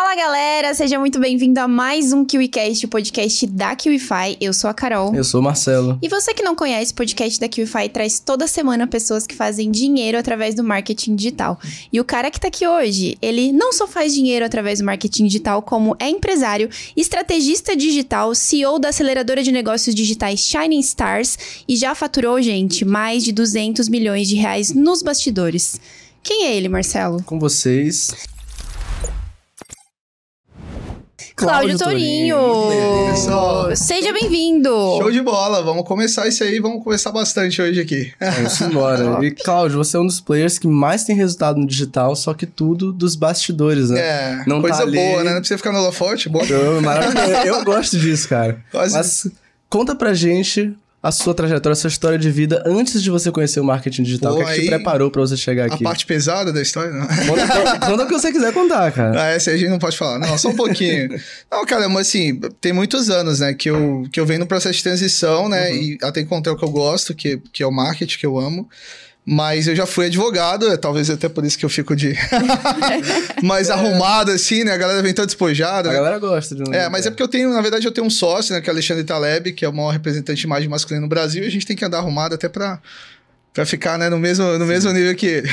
Fala galera, seja muito bem-vindo a mais um KiwiCast, o podcast da KiwiFi. Eu sou a Carol. Eu sou o Marcelo. E você que não conhece, o podcast da KiwiFi traz toda semana pessoas que fazem dinheiro através do marketing digital. E o cara que tá aqui hoje, ele não só faz dinheiro através do marketing digital, como é empresário, estrategista digital, CEO da aceleradora de negócios digitais Shining Stars e já faturou, gente, mais de 200 milhões de reais nos bastidores. Quem é ele, Marcelo? Com vocês, Cláudio Torinho. Pessoal. Seja bem-vindo. Show de bola, vamos começar isso aí, vamos conversar bastante hoje aqui. Vamos embora. e Cláudio, você é um dos players que mais tem resultado no digital, só que tudo dos bastidores, né? É, Não coisa tá ali. boa, né? Não precisa ficar no holofote, bom. Eu, maravilhoso. Eu gosto disso, cara. Quase- Mas conta pra gente a sua trajetória, a sua história de vida antes de você conhecer o marketing digital. Pô, o que é que te preparou pra você chegar A aqui? parte pesada da história, não. Conta, conta o que você quiser contar, cara. Ah, essa a gente não pode falar. Não, só um pouquinho. não, cara, mas assim, tem muitos anos, né, que eu, que eu venho no processo de transição, né, e até encontrei o que eu gosto, que, que é o marketing, que eu amo. Mas eu já fui advogado, é talvez até por isso que eu fico de... mais arrumado, assim, né, a galera vem toda despojada. A né? galera gosta de um. É, mas é porque eu tenho, na verdade, eu tenho um sócio, né, que é Alexandre Taleb, que é o maior representante de imagem masculina no Brasil, e a gente tem que andar arrumado até pra, pra ficar, né, no mesmo, no mesmo nível que ele.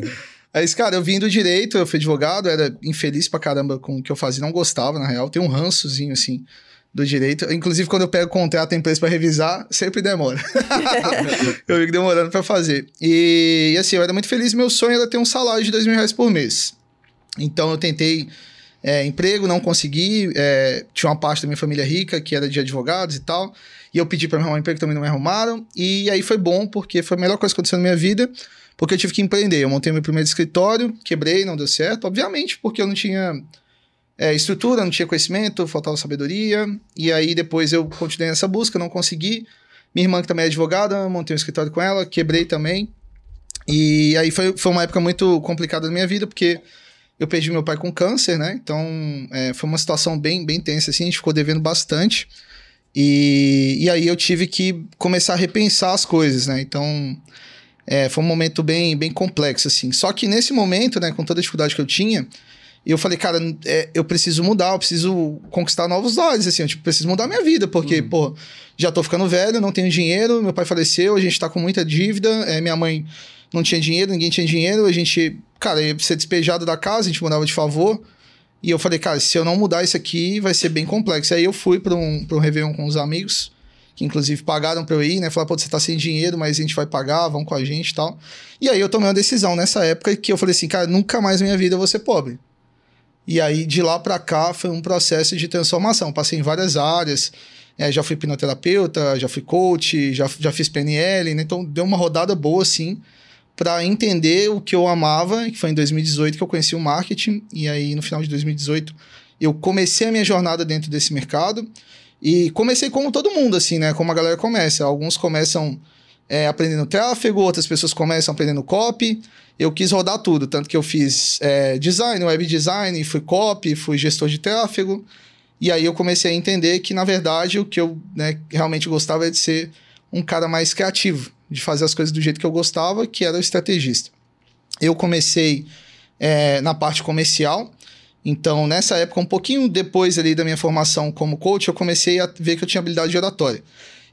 Aí, cara, eu vim do direito, eu fui advogado, era infeliz pra caramba com o que eu fazia, não gostava, na real, tem um rançozinho, assim, do direito. Inclusive, quando eu pego contrato da empresa pra revisar, sempre demora. eu fico demorando pra fazer. E, e, assim, eu era muito feliz, meu sonho era ter um salário de dois mil reais por mês. Então, eu tentei é, emprego, não consegui. é, tinha uma parte da minha família rica que era de advogados e tal. E eu pedi para arrumar um emprego também não me arrumaram. E aí foi bom, porque foi a melhor coisa que aconteceu na minha vida, porque eu tive que empreender. Eu montei meu primeiro escritório, quebrei, não deu certo, obviamente, porque eu não tinha é, estrutura, não tinha conhecimento, faltava sabedoria. E aí depois eu continuei nessa busca, não consegui. Minha irmã, que também é advogada, montei um escritório com ela, quebrei também. E aí foi, foi uma época muito complicada da minha vida, porque eu perdi meu pai com câncer, né? Então, é, foi uma situação bem, bem tensa, assim, a gente ficou devendo bastante. E, e aí eu tive que começar a repensar as coisas, né? Então, é, foi um momento bem, bem complexo, assim. Só que nesse momento, né, com toda a dificuldade que eu tinha, eu falei, cara, é, eu preciso mudar, eu preciso conquistar novos lares, assim, eu tipo, preciso mudar minha vida, porque, pô, já tô ficando velho, não tenho dinheiro, meu pai faleceu, a gente tá com muita dívida, é, minha mãe não tinha dinheiro, ninguém tinha dinheiro, a gente, cara, ia ser despejado da casa, a gente mudava de favor. E eu falei, cara, se eu não mudar isso aqui, vai ser bem complexo. Aí eu fui para um, pra um Réveillon com os amigos, que inclusive pagaram pra eu ir, né? Falaram, pô, você tá sem dinheiro, mas a gente vai pagar, vão com a gente e tal. E aí eu tomei uma decisão nessa época que eu falei assim, cara, nunca mais na minha vida eu vou ser pobre. E aí de lá pra cá foi um processo de transformação. Passei em várias áreas, é, já fui hipnoterapeuta, já fui coach, já, já fiz PNL, né? Então deu uma rodada boa, assim, para entender o que eu amava, que foi em 2018 que eu conheci o marketing, e aí no final de 2018 eu comecei a minha jornada dentro desse mercado, e comecei como todo mundo, assim, né? Como a galera começa. Alguns começam é, aprendendo tráfego, outras pessoas começam aprendendo copy. Eu quis rodar tudo, tanto que eu fiz é, design, web design, fui copy, fui gestor de tráfego. E aí eu comecei a entender que, na verdade, o que eu né, realmente gostava é de ser um cara mais criativo, de fazer as coisas do jeito que eu gostava, que era o estrategista. Eu comecei é, na parte comercial, então nessa época, um pouquinho depois ali da minha formação como coach, eu comecei a ver que eu tinha habilidade de oratória.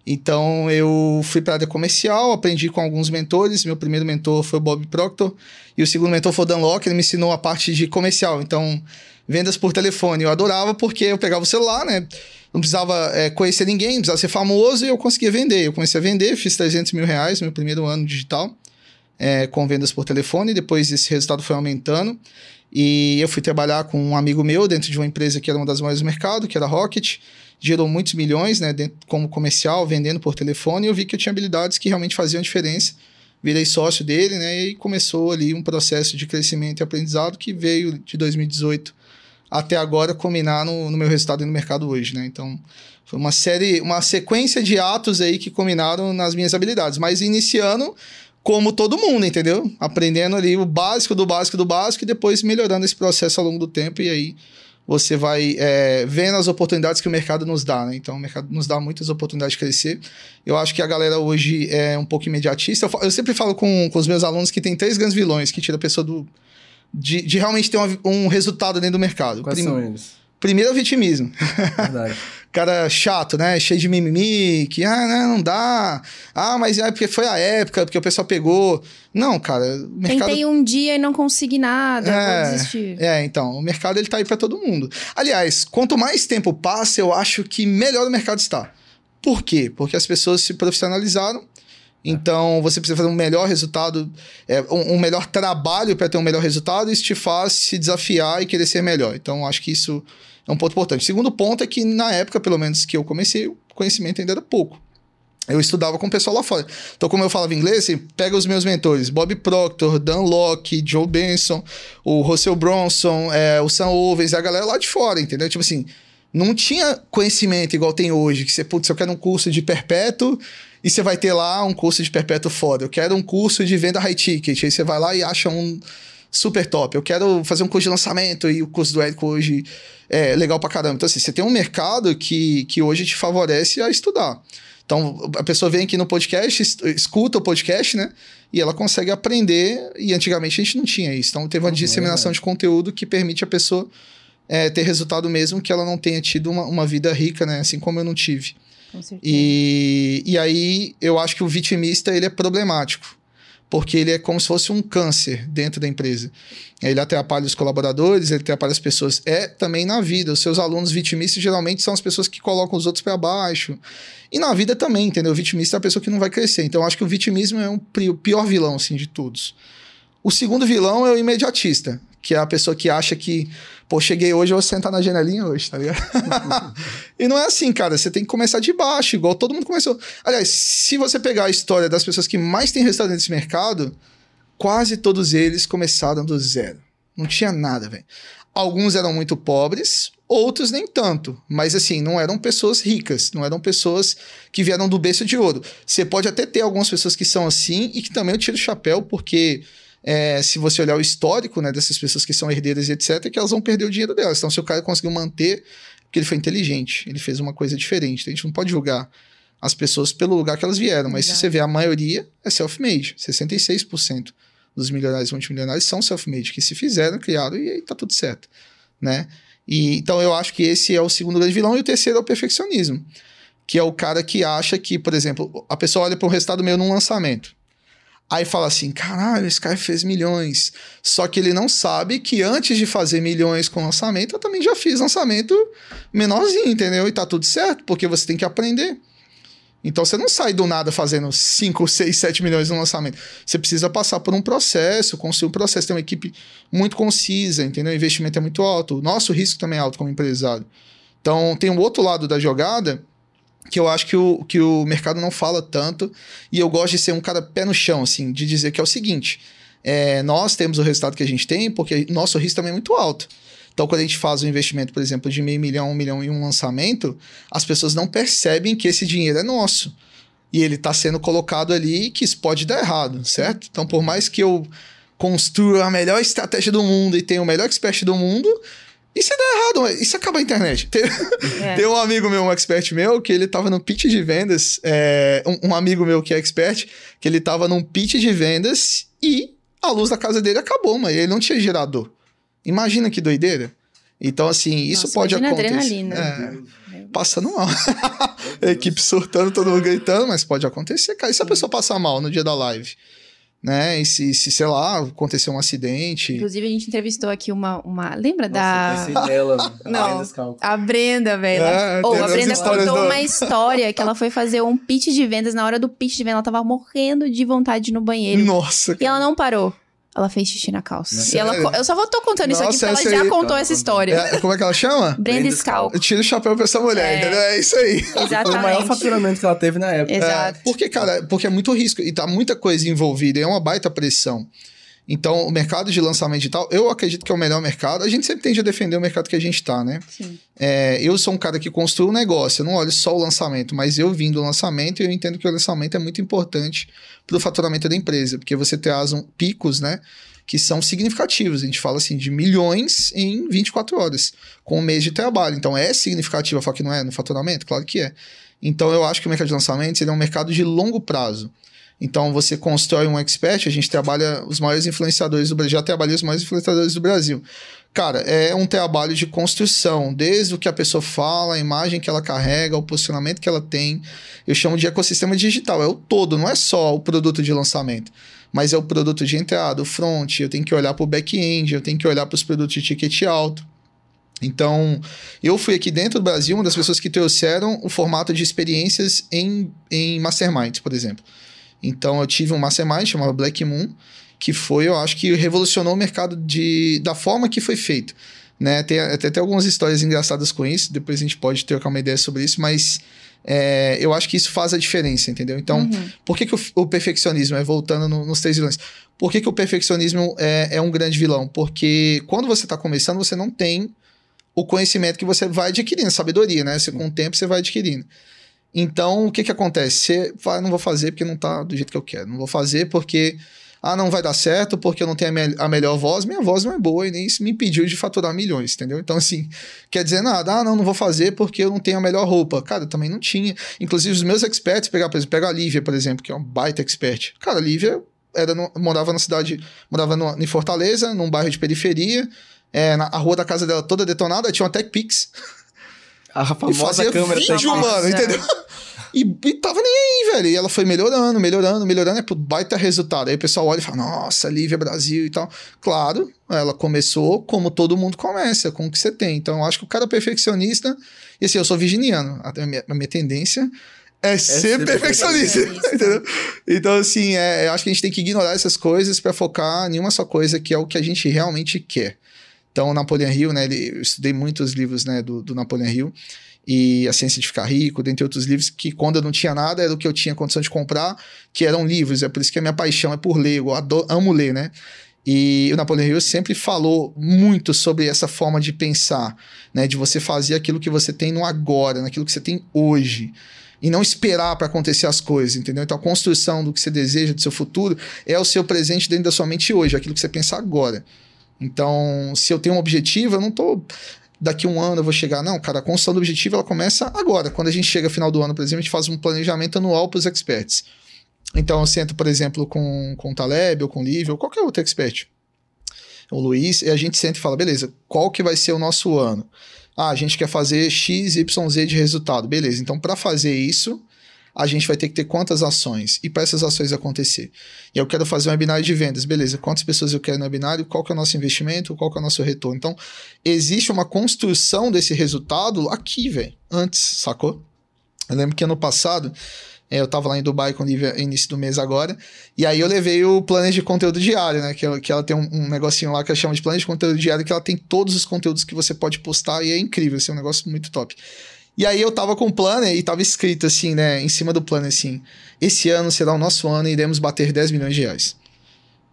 Então eu fui para a área comercial, aprendi com alguns mentores. Meu primeiro mentor foi o Bob Proctor e o segundo mentor foi o Dan Locke. Ele me ensinou a parte de comercial. Então, vendas por telefone eu adorava porque eu pegava o celular, né? Não precisava é, conhecer ninguém, não precisava ser famoso e eu conseguia vender. Eu comecei a vender, fiz 300 mil reais no meu primeiro ano digital é, com vendas por telefone. Depois esse resultado foi aumentando. E eu fui trabalhar com um amigo meu dentro de uma empresa que era uma das maiores do mercado, que era Rocket. Gerou muitos milhões, né, dentro, como comercial, vendendo por telefone. E eu vi que eu tinha habilidades que realmente faziam diferença. Virei sócio dele, né, e começou ali um processo de crescimento e aprendizado que veio de 2018 até agora culminar no, no meu resultado no mercado hoje, né? Então, foi uma série, uma sequência de atos aí que culminaram nas minhas habilidades, mas iniciando como todo mundo, entendeu? Aprendendo ali o básico do básico do básico e depois melhorando esse processo ao longo do tempo e aí você vai é, vendo as oportunidades que o mercado nos dá, né? Então, o mercado nos dá muitas oportunidades de crescer. Eu acho que a galera hoje é um pouco imediatista. Eu, eu sempre falo com, com os meus alunos que tem três grandes vilões que tira a pessoa do, de, de realmente ter um, um resultado dentro do mercado. Quais Prim... são eles? Primeiro é o vitimismo. Verdade. cara chato, né? Cheio de mimimi, que ah, não, não dá. Ah, mas é porque foi a época, porque o pessoal pegou. Não, cara, o mercado... Tentei um dia e não consegui nada, é, vou desistir. É, então, o mercado ele tá aí para todo mundo. Aliás, quanto mais tempo passa, eu acho que melhor o mercado está. Por quê? Porque as pessoas se profissionalizaram, então, você precisa fazer um melhor resultado, é, um, um, melhor trabalho para ter um melhor resultado, isso te faz se desafiar e querer ser melhor. Então, acho que isso é um ponto importante. Segundo ponto é que, na época, pelo menos que eu comecei, o conhecimento ainda era pouco. Eu estudava com o pessoal lá fora. Então, como eu falava inglês, pega os meus mentores: Bob Proctor, Dan Locke, Joe Benson, o Russell Bronson, é, o Sam Ovens, a galera lá de fora, entendeu? Tipo assim, não tinha conhecimento igual tem hoje, que você, putz, eu quero um curso de perpétuo e você vai ter lá um curso de perpétuo foda. Eu quero um curso de venda high ticket. Aí você vai lá e acha um super top. Eu quero fazer um curso de lançamento e o curso do Érico hoje é legal pra caramba. Então, assim, você tem um mercado que, que hoje te favorece a estudar. Então, a pessoa vem aqui no podcast, escuta o podcast, né? E ela consegue aprender. E antigamente a gente não tinha isso. Então, teve uma disseminação é de conteúdo que permite a pessoa é, ter resultado mesmo que ela não tenha tido uma, uma vida rica, né? Assim como eu não tive. E, e aí, eu acho que o vitimista, ele é problemático porque ele é como se fosse um câncer dentro da empresa. Ele atrapalha os colaboradores, ele atrapalha as pessoas. É também na vida. Os seus alunos vitimistas geralmente são as pessoas que colocam os outros para baixo. E na vida também, entendeu? O vitimista é a pessoa que não vai crescer. Então eu acho que o vitimismo é um pior vilão assim de todos. O segundo vilão é o imediatista, que é a pessoa que acha que, pô, cheguei hoje, eu vou sentar na janelinha hoje, tá ligado? e não é assim, cara. Você tem que começar de baixo, igual todo mundo começou. Aliás, se você pegar a história das pessoas que mais têm resultado nesse mercado, quase todos eles começaram do zero. Não tinha nada, velho. Alguns eram muito pobres, outros nem tanto. Mas assim, não eram pessoas ricas, não eram pessoas que vieram do berço de ouro. Você pode até ter algumas pessoas que são assim e que também eu tiro o chapéu, porque é, se você olhar o histórico né, dessas pessoas que são herdeiras e etc., que elas vão perder o dinheiro delas. Então, se o cara conseguiu manter, porque ele foi inteligente, ele fez uma coisa diferente. Então, a gente não pode julgar as pessoas pelo lugar que elas vieram, mas Exato. se você vê a maioria, é self-made. 66% dos milionários e multimilionários são self-made, que se fizeram, criaram e aí tá tudo certo, né? E, então eu acho que esse é o segundo grande vilão e o terceiro é o perfeccionismo, que é o cara que acha que, por exemplo, a pessoa olha para um resultado meu num lançamento. Aí fala assim: caralho, esse cara fez milhões. Só que ele não sabe que antes de fazer milhões com lançamento, eu também já fiz lançamento menorzinho, entendeu? E tá tudo certo, porque você tem que aprender. Então você não sai do nada fazendo 5, 6, 7 milhões no lançamento. Você precisa passar por um processo, construir um processo, ter uma equipe muito concisa, entendeu? O investimento é muito alto. O nosso risco também é alto como empresário. Então tem um outro lado da jogada que eu acho que o, que o mercado não fala tanto, e eu gosto de ser um cara pé no chão, assim, de dizer que é o seguinte: é, nós temos o resultado que a gente tem, porque nosso risco também é muito alto. Então, quando a gente faz um investimento, por exemplo, de meio milhão, um milhão em um lançamento, as pessoas não percebem que esse dinheiro é nosso. E ele está sendo colocado ali que isso pode dar errado, certo? Então, por mais que eu construa a melhor estratégia do mundo e tenha o melhor expert do mundo, e se der errado, e se acaba a internet? Tem, é. tem, um amigo meu, um expert meu, que ele tava no pitch de vendas, é, um, um, amigo meu que é expert, que ele tava num pitch de vendas e a luz da casa dele acabou, mas ele não tinha gerador. Imagina que doideira. Então, assim, isso Nossa, pode acontecer. Adrenalina. É, passando mal. equipe surtando, todo mundo gritando, mas pode acontecer, cara. E se a pessoa passar mal no dia da live? Né? E se, se, sei lá, aconteceu um acidente. Inclusive, a gente entrevistou aqui uma. uma lembra Nossa, da. dela, Não, a Brenda, velho. É, oh, a Brenda contou do... uma história que ela foi fazer um pitch de vendas. Na hora do pitch de vendas, ela tava morrendo de vontade no banheiro. Nossa. E ela não parou. Ela fez xixi na calça. E ela, eu só vou tô contando Nossa, isso aqui porque ela já aí, contou essa história. É, como é que ela chama? Brenda Scalp. Tira o chapéu pra essa mulher, é. entendeu? É isso aí. Exatamente. Foi o maior faturamento que ela teve na época. Exato. É, porque, cara, porque é muito risco e tá muita coisa envolvida e é uma baita pressão. Então, o mercado de lançamento digital, eu acredito que é o melhor mercado. A gente sempre tende a defender o mercado que a gente está, né? Sim. É, eu sou um cara que construiu um negócio, eu não olho só o lançamento, mas eu vim do lançamento e eu entendo que o lançamento é muito importante para o faturamento da empresa, porque você traz um, picos, né? Que são significativos. A gente fala assim de milhões em 24 horas, com um mês de trabalho. Então é significativo, só que não é no faturamento? Claro que é. Então eu acho que o mercado de lançamentos é um mercado de longo prazo. Então você constrói um expert, a gente trabalha os maiores influenciadores do Brasil, já trabalhei os maiores influenciadores do Brasil. Cara, é um trabalho de construção, desde o que a pessoa fala, a imagem que ela carrega, o posicionamento que ela tem. Eu chamo de ecossistema digital, é o todo, não é só o produto de lançamento, mas é o produto de entrada, o front, eu tenho que olhar para o back-end, eu tenho que olhar para os produtos de ticket alto. Então, eu fui aqui dentro do Brasil uma das pessoas que trouxeram o formato de experiências em, em masterminds, por exemplo. Então, eu tive um mastermind chamado Black Moon, que foi, eu acho que revolucionou o mercado de, da forma que foi feito. Né? Tem até, até algumas histórias engraçadas com isso, depois a gente pode trocar uma ideia sobre isso, mas é, eu acho que isso faz a diferença, entendeu? Então, uhum. por que, que o, o, perfeccionismo, é voltando no, nos três vilões, por que, que o perfeccionismo é, é um grande vilão? Porque quando você está começando, você não tem o conhecimento que você vai adquirindo, sabedoria, né? Você, com o tempo você vai adquirindo. Então, o que que acontece? Você vai, não vou fazer porque não tá do jeito que eu quero. Não vou fazer porque ah, não vai dar certo porque eu não tenho a, me a, melhor voz. Minha voz não é boa e nem isso me impediu de faturar milhões, entendeu? Então, assim, quer dizer nada. Ah, não, não vou fazer porque eu não tenho a melhor roupa. Cara, eu também não tinha. Inclusive, os meus experts, pegar, por exemplo, pega a Lívia, por exemplo, que é um baita expert. Cara, a Lívia era no, morava na cidade, morava no, em Fortaleza, num bairro de periferia. É, na, a rua da casa dela toda detonada, tinha uma Tech Pix. A famosa e fazia câmera vídeo, mano, entendeu? E, e tava nem aí, velho. E ela foi melhorando, melhorando, melhorando. É pro baita resultado. Aí o pessoal olha e fala, nossa, Lívia Brasil e tal. Claro, ela começou como todo mundo começa, com o que você tem. Então eu acho que o cara é perfeccionista. E assim, eu sou virginiano. A minha, a minha tendência é, é ser, ser perfeccionista, perfeccionista. entendeu? Então, assim, é, eu acho que a gente tem que ignorar essas coisas para focar em uma só coisa, que é o que a gente realmente quer. Então, Napoleon Hill, né, ele, eu estudei muitos livros, né, do, do Napoleon Hill, e A Ciência de Ficar Rico, dentre outros livros, que quando eu não tinha nada era o que eu tinha condição de comprar, que eram livros. É por isso que a minha paixão é por ler, eu adoro, amo ler, né? E o Napoleão Hill sempre falou muito sobre essa forma de pensar, né? De você fazer aquilo que você tem no agora, naquilo que você tem hoje. E não esperar para acontecer as coisas, entendeu? Então a construção do que você deseja, do seu futuro, é o seu presente dentro da sua mente hoje, aquilo que você pensa agora. Então, se eu tenho um objetivo, eu não tô daqui um ano eu vou chegar. Não, cara, a construção do objetivo ela começa agora. Quando a gente chega final do ano, por exemplo, a gente faz um planejamento anual para os experts. Então eu sento, por exemplo, com, com o Taleb ou com o Lívia ou qualquer outro expert. O Luiz, e a gente senta e fala, beleza, qual que vai ser o nosso ano? Ah, a gente quer fazer X, Y, Z de resultado. Beleza, então para fazer isso, a gente vai ter que ter quantas ações e para essas ações acontecer. E eu quero fazer um webinar de vendas, beleza? Quantas pessoas eu quero no webinar? Qual que é o nosso investimento? Qual que é o nosso retorno? Então, existe uma construção desse resultado aqui, velho, antes, sacou? Eu lembro que ano passado é, eu tava lá em Dubai com o Lívia início do mês agora. E aí eu levei o plano de conteúdo diário, né? Que, ela, que ela tem um, um, negocinho lá que ela chama de plano de conteúdo diário, que ela tem todos os conteúdos que você pode postar e é incrível, assim, é um negócio muito top. E aí eu tava com o planner e tava escrito assim, né, em cima do planner assim: esse ano será o nosso ano e iremos bater 10 milhões de reais.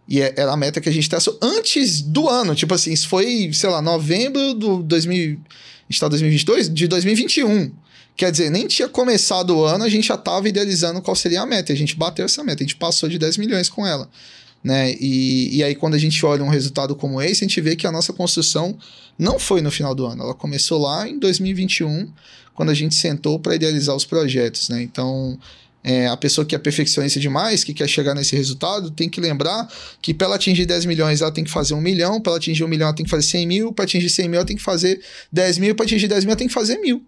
E é, era a meta que a gente traçou antes do ano. Tipo assim, isso foi, sei lá, novembro do 2000. A gente tá 2022? De 2021. Quer dizer, nem tinha começado o ano, a gente já tava idealizando qual seria a meta. A gente bateu essa meta, a gente passou de 10 milhões com ela. Né? E, e aí, quando a gente olha um resultado como esse, a gente vê que a nossa construção não foi no final do ano. Ela começou lá em 2021 quando a gente sentou para idealizar os projetos, né? Então, é, a pessoa que é perfeccionista demais, que quer chegar nesse resultado, tem que lembrar que para ela atingir 10 milhões, ela tem que fazer um milhão, para ela atingir um milhão, ela tem que fazer 100 mil, para atingir 100 mil, ela tem que fazer 10 mil, para atingir 10 mil, ela tem que fazer mil.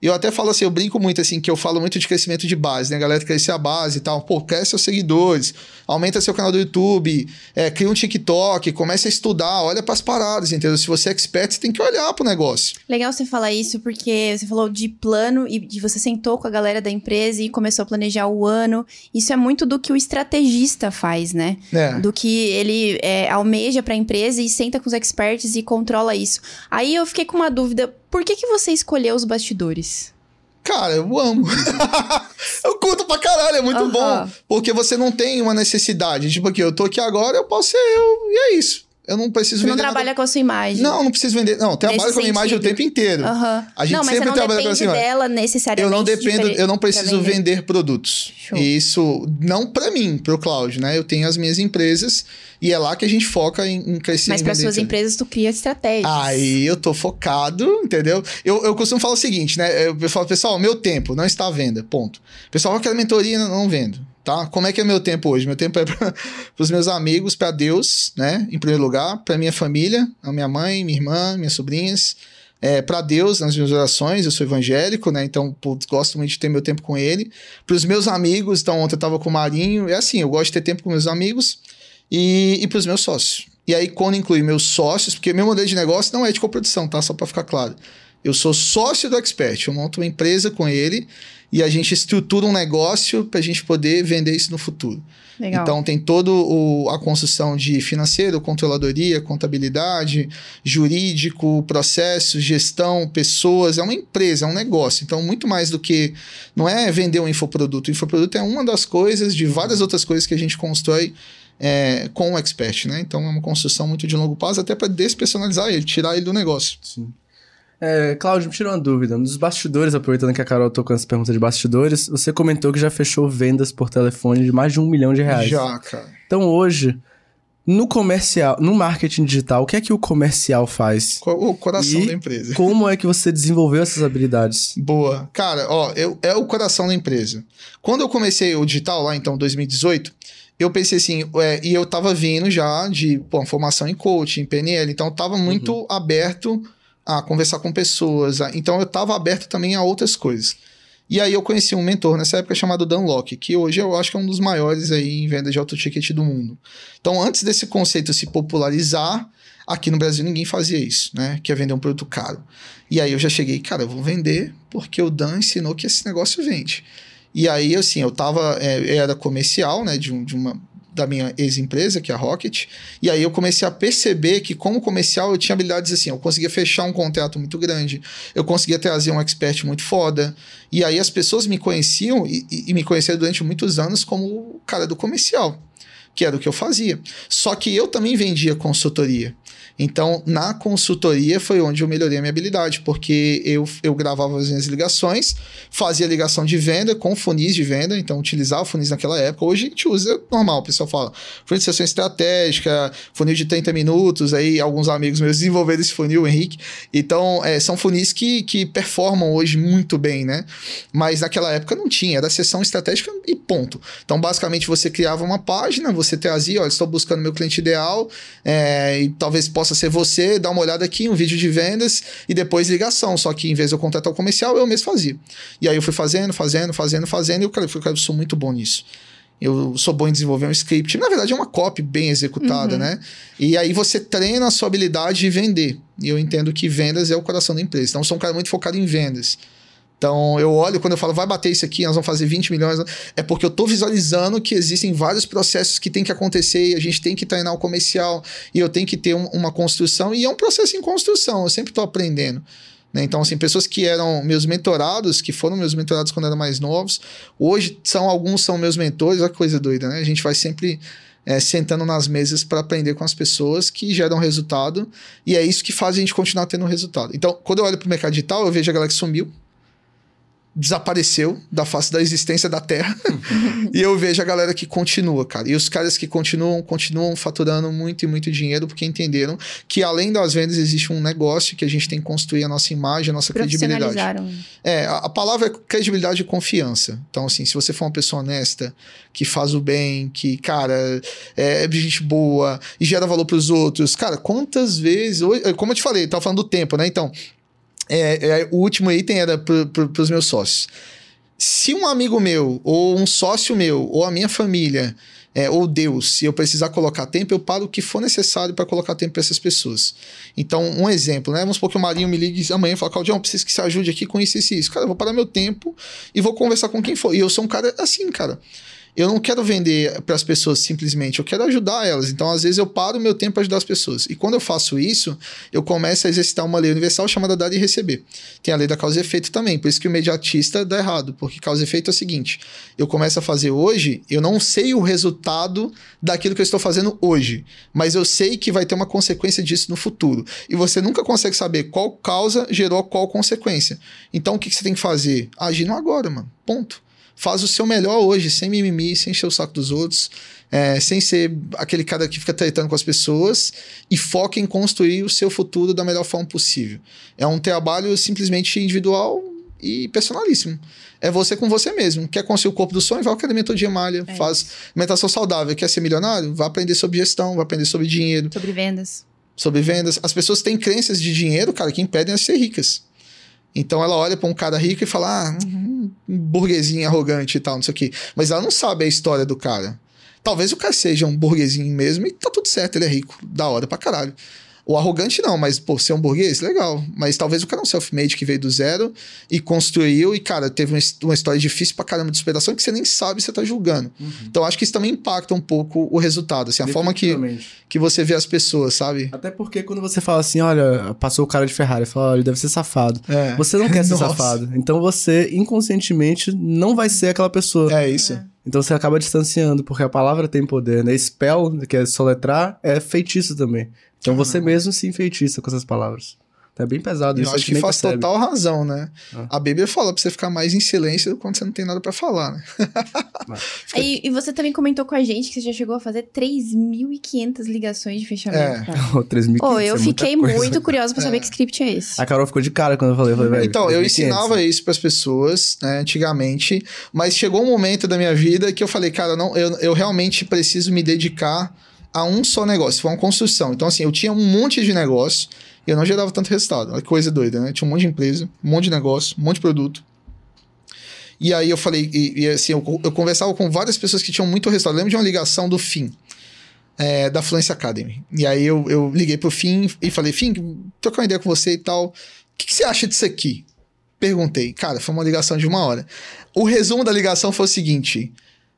Eu até falo assim, eu brinco muito assim, que eu falo muito de crescimento de base, né? A galera crescer a base e tal. Pô, cresce seus seguidores, aumenta seu canal do YouTube, é, cria um TikTok, comece a estudar, olha para as paradas, entendeu? Se você é expert, você tem que olhar pro negócio. Legal você falar isso, porque você falou de plano e de você sentou com a galera da empresa e começou a planejar o ano. Isso é muito do que o estrategista faz, né? É. Do que ele é, almeja para a empresa e senta com os experts e controla isso. Aí eu fiquei com uma dúvida por que, que você escolheu os bastidores? Cara, eu amo. eu curto pra caralho, é muito uhum. bom. Porque você não tem uma necessidade. Tipo aqui, eu tô aqui agora, eu posso ser eu, e é isso. Eu não preciso você vender. não trabalha nada. com a sua imagem. Não, não preciso vender. Não, trabalho com a minha imagem o tempo inteiro. Uhum. A gente não, mas sempre você não trabalha com a sua dela necessariamente. Eu não dependo, eu não preciso vender. vender. produtos. Show. E isso, não para mim, pro Cláudio, né? Eu tenho as minhas empresas e é lá que a gente foca em, em crescer. Mas para suas também. empresas, tu cria estratégias. Aí eu tô focado, entendeu? Eu, eu costumo falar o seguinte, né? Eu falo, pessoal, meu tempo não está à venda, ponto. O pessoal, aquela mentoria não vendo. Tá? Como é que é meu tempo hoje? Meu tempo é para os meus amigos, para Deus, né? Em primeiro lugar, para minha família, a minha mãe, minha irmã, minhas sobrinhas, é, para Deus nas minhas orações, eu sou evangélico, né? Então, putz, gosto muito de ter meu tempo com ele. Para os meus amigos, então ontem eu tava com o Marinho, é assim, eu gosto de ter tempo com meus amigos e, e para os meus sócios. E aí, quando inclui meus sócios, porque meu modelo de negócio não é de coprodução, tá? Só para ficar claro. Eu sou sócio do Expert, eu monto uma empresa com ele e a gente estrutura um negócio para a gente poder vender isso no futuro. Legal. Então tem toda a construção de financeiro, controladoria, contabilidade, jurídico, processo, gestão, pessoas. É uma empresa, é um negócio. Então, muito mais do que. Não é vender um infoproduto. O infoproduto é uma das coisas, de várias outras coisas que a gente constrói é, com o expert, né? Então é uma construção muito de longo prazo, até para despersonalizar ele, tirar ele do negócio. Sim. É, Cláudio, me tira uma dúvida. Nos bastidores, aproveitando que a Carol tocou essa pergunta de bastidores, você comentou que já fechou vendas por telefone de mais de um milhão de reais. Já, cara. Então hoje, no comercial, no marketing digital, o que é que o comercial faz? O coração e da empresa. Como é que você desenvolveu essas habilidades? Boa. Cara, ó, eu, é o coração da empresa. Quando eu comecei o digital lá, então, 2018, eu pensei assim, é, e eu tava vindo já de pô, formação em coaching, em PNL, então eu tava muito uhum. aberto a conversar com pessoas. A, então eu estava aberto também a outras coisas. E aí eu conheci um mentor nessa época chamado Dan Locke, que hoje eu acho que é um dos maiores aí em venda de auto ticket do mundo. Então, antes desse conceito se popularizar, aqui no Brasil ninguém fazia isso, né? Que é vender um produto caro. E aí eu já cheguei, cara, eu vou vender porque o Dan ensinou que esse negócio vende. E aí, assim, eu tava, é, era comercial, né, de, um, de uma da minha ex-empresa, que é a Rocket. E aí eu comecei a perceber que, como comercial, eu tinha habilidades assim. Eu conseguia fechar um contrato muito grande, eu conseguia trazer um expert muito foda. E aí as pessoas me conheciam e, e me conheceram durante muitos anos como o cara do comercial, que era o que eu fazia. Só que eu também vendia consultoria. Então, na consultoria foi onde eu melhorei a minha habilidade, porque eu, eu gravava as minhas ligações, fazia ligação de venda com funis de venda, então utilizava funis naquela época. Hoje a gente usa normal, o pessoal fala funil de sessão estratégica, funil de 30 minutos, aí alguns amigos meus desenvolveram esse funil, o Henrique. Então, é, são funis que, que performam hoje muito bem, né? Mas naquela época não tinha, era sessão estratégica e ponto. Então, basicamente, você criava uma página, você trazia, olha, estou buscando meu cliente ideal, é, e talvez possa possa ser você, dar uma olhada aqui, um vídeo de vendas e depois ligação. Só que em vez de eu contratar o comercial, eu mesmo fazia. E aí eu fui fazendo, fazendo, fazendo, fazendo, e eu, cara, eu, eu sou muito bom nisso. Eu sou bom em desenvolver um script. Na verdade, é uma copy bem executada, uhum. né? E aí você treina a sua habilidade de vender. E eu entendo que vendas é o coração da empresa. Então, eu sou um cara muito focado em vendas. Então, eu olho quando eu falo, vai bater isso aqui, nós vamos fazer 20 milhões, é porque eu estou visualizando que existem vários processos que tem que acontecer e a gente tem que treinar o comercial e eu tenho que ter um, uma construção e é um processo em construção, eu sempre estou aprendendo. Né? Então, assim, pessoas que eram meus mentorados, que foram meus mentorados quando eram mais novos, hoje são alguns são meus mentores, olha que coisa doida, né? A gente vai sempre é, sentando nas mesas para aprender com as pessoas que geram resultado e é isso que faz a gente continuar tendo resultado. Então, quando eu olho para o mercado digital, eu vejo a galera que sumiu, desapareceu da face da existência da Terra. e eu vejo a galera que continua, cara. E os caras que continuam, continuam faturando muito e muito dinheiro porque entenderam que além das vendas existe um negócio que a gente tem que construir a nossa imagem, a nossa credibilidade. É, a, a palavra é credibilidade e confiança. Então, assim, se você for uma pessoa honesta, que faz o bem, que, cara, é, é gente boa e gera valor para os outros, cara, quantas vezes, como eu te falei, tava falando do tempo, né? Então, é, é, o último item era para os meus sócios. Se um amigo meu, ou um sócio meu, ou a minha família, é, ou Deus, se eu precisar colocar tempo, eu paro o que for necessário para colocar tempo para essas pessoas. Então, um exemplo, né? Vamos supor que o Marinho me ligue amanhã e fala, Claudião, preciso que você ajude aqui com isso e isso. Cara, eu vou parar meu tempo e vou conversar com quem for. E eu sou um cara assim, cara eu não quero vender para as pessoas simplesmente, eu quero ajudar elas. Então, às vezes, eu paro o meu tempo para ajudar as pessoas. E quando eu faço isso, eu começo a exercitar uma lei universal chamada dar e receber. Tem a lei da causa e efeito também, por isso que o imediatista dá errado, porque causa e efeito é o seguinte: eu começo a fazer hoje, eu não sei o resultado daquilo que eu estou fazendo hoje, mas eu sei que vai ter uma consequência disso no futuro. E você nunca consegue saber qual causa gerou qual consequência. Então, o que, que você tem que fazer? Agir no agora, mano. Ponto faz o seu melhor hoje, sem mimimi, sem encher o saco dos outros, é, sem ser aquele cara que fica tratando com as pessoas e foca em construir o seu futuro da melhor forma possível. É um trabalho simplesmente individual e personalíssimo. É você com você mesmo. Quer construir o corpo do sonho? Vai ao academia todo dia malha, É faz alimentação saudável. Quer ser milionário? Vai aprender sobre gestão, vai aprender sobre dinheiro, Sobre vendas. sobre vendas. As pessoas têm crenças de dinheiro, cara, que impedem elas de ser ricas. Então ela olha pra um cara rico e fala, ah, um burguesinho arrogante e tal, não sei o quê. Mas ela não sabe a história do cara. Talvez o cara seja um burguesinho mesmo e tá tudo certo, ele é rico, da hora pra caralho. O arrogante não, mas, pô, ser um burguês, legal. Mas talvez o cara é um self-made que veio do zero e construiu e, cara, teve uma, his- uma história difícil pra caramba de superação que você nem sabe você tá julgando. Então acho que isso também impacta um pouco o resultado, assim, a forma que, que você vê as pessoas, sabe? Até porque quando você fala assim, olha, passou o cara de Ferrari, fala, olha, ele deve ser safado. É. Você não quer ser safado. Então você, inconscientemente, não vai ser aquela pessoa. É isso. Então você acaba distanciando, porque a palavra tem poder, né? Spell, que é soletrar, é feitiço também. Então você mesmo se enfeitiça com essas palavras. Então é bem pesado Eu isso. a acho que faz percebe. total razão, né? Ah. A Bíblia fala pra você ficar mais em silêncio quando você não tem nada pra falar, né? E, e você também comentou com a gente que você já chegou a fazer 3.500 ligações de fechamento. É. cara. Ô, 3.500 Pô, eu é muita fiquei coisa. muito curiosa pra saber que script é esse. A Carol ficou de cara quando eu falei. Eu falei, velho, Então, eu 3.500. ensinava isso pras pessoas, né, antigamente, mas chegou um momento da minha vida que eu falei, cara, não, eu, eu realmente preciso me dedicar a um só negócio, foi uma construção. Então, assim, eu tinha um monte de negócio e eu não gerava tanto resultado. Olha que coisa doida, né? Tinha um monte de empresa, um monte de negócio, um monte de produto. E aí eu falei, e, e assim, eu, eu conversava com várias pessoas que tinham muito resultado. Eu lembro de uma ligação do Fim, é, da Fluence Academy. E aí eu, eu liguei pro Fim e falei, Fim, trocar uma ideia com você e tal. O que, que você acha disso aqui? Perguntei. Cara, foi uma ligação de uma hora. O resumo da ligação foi o seguinte: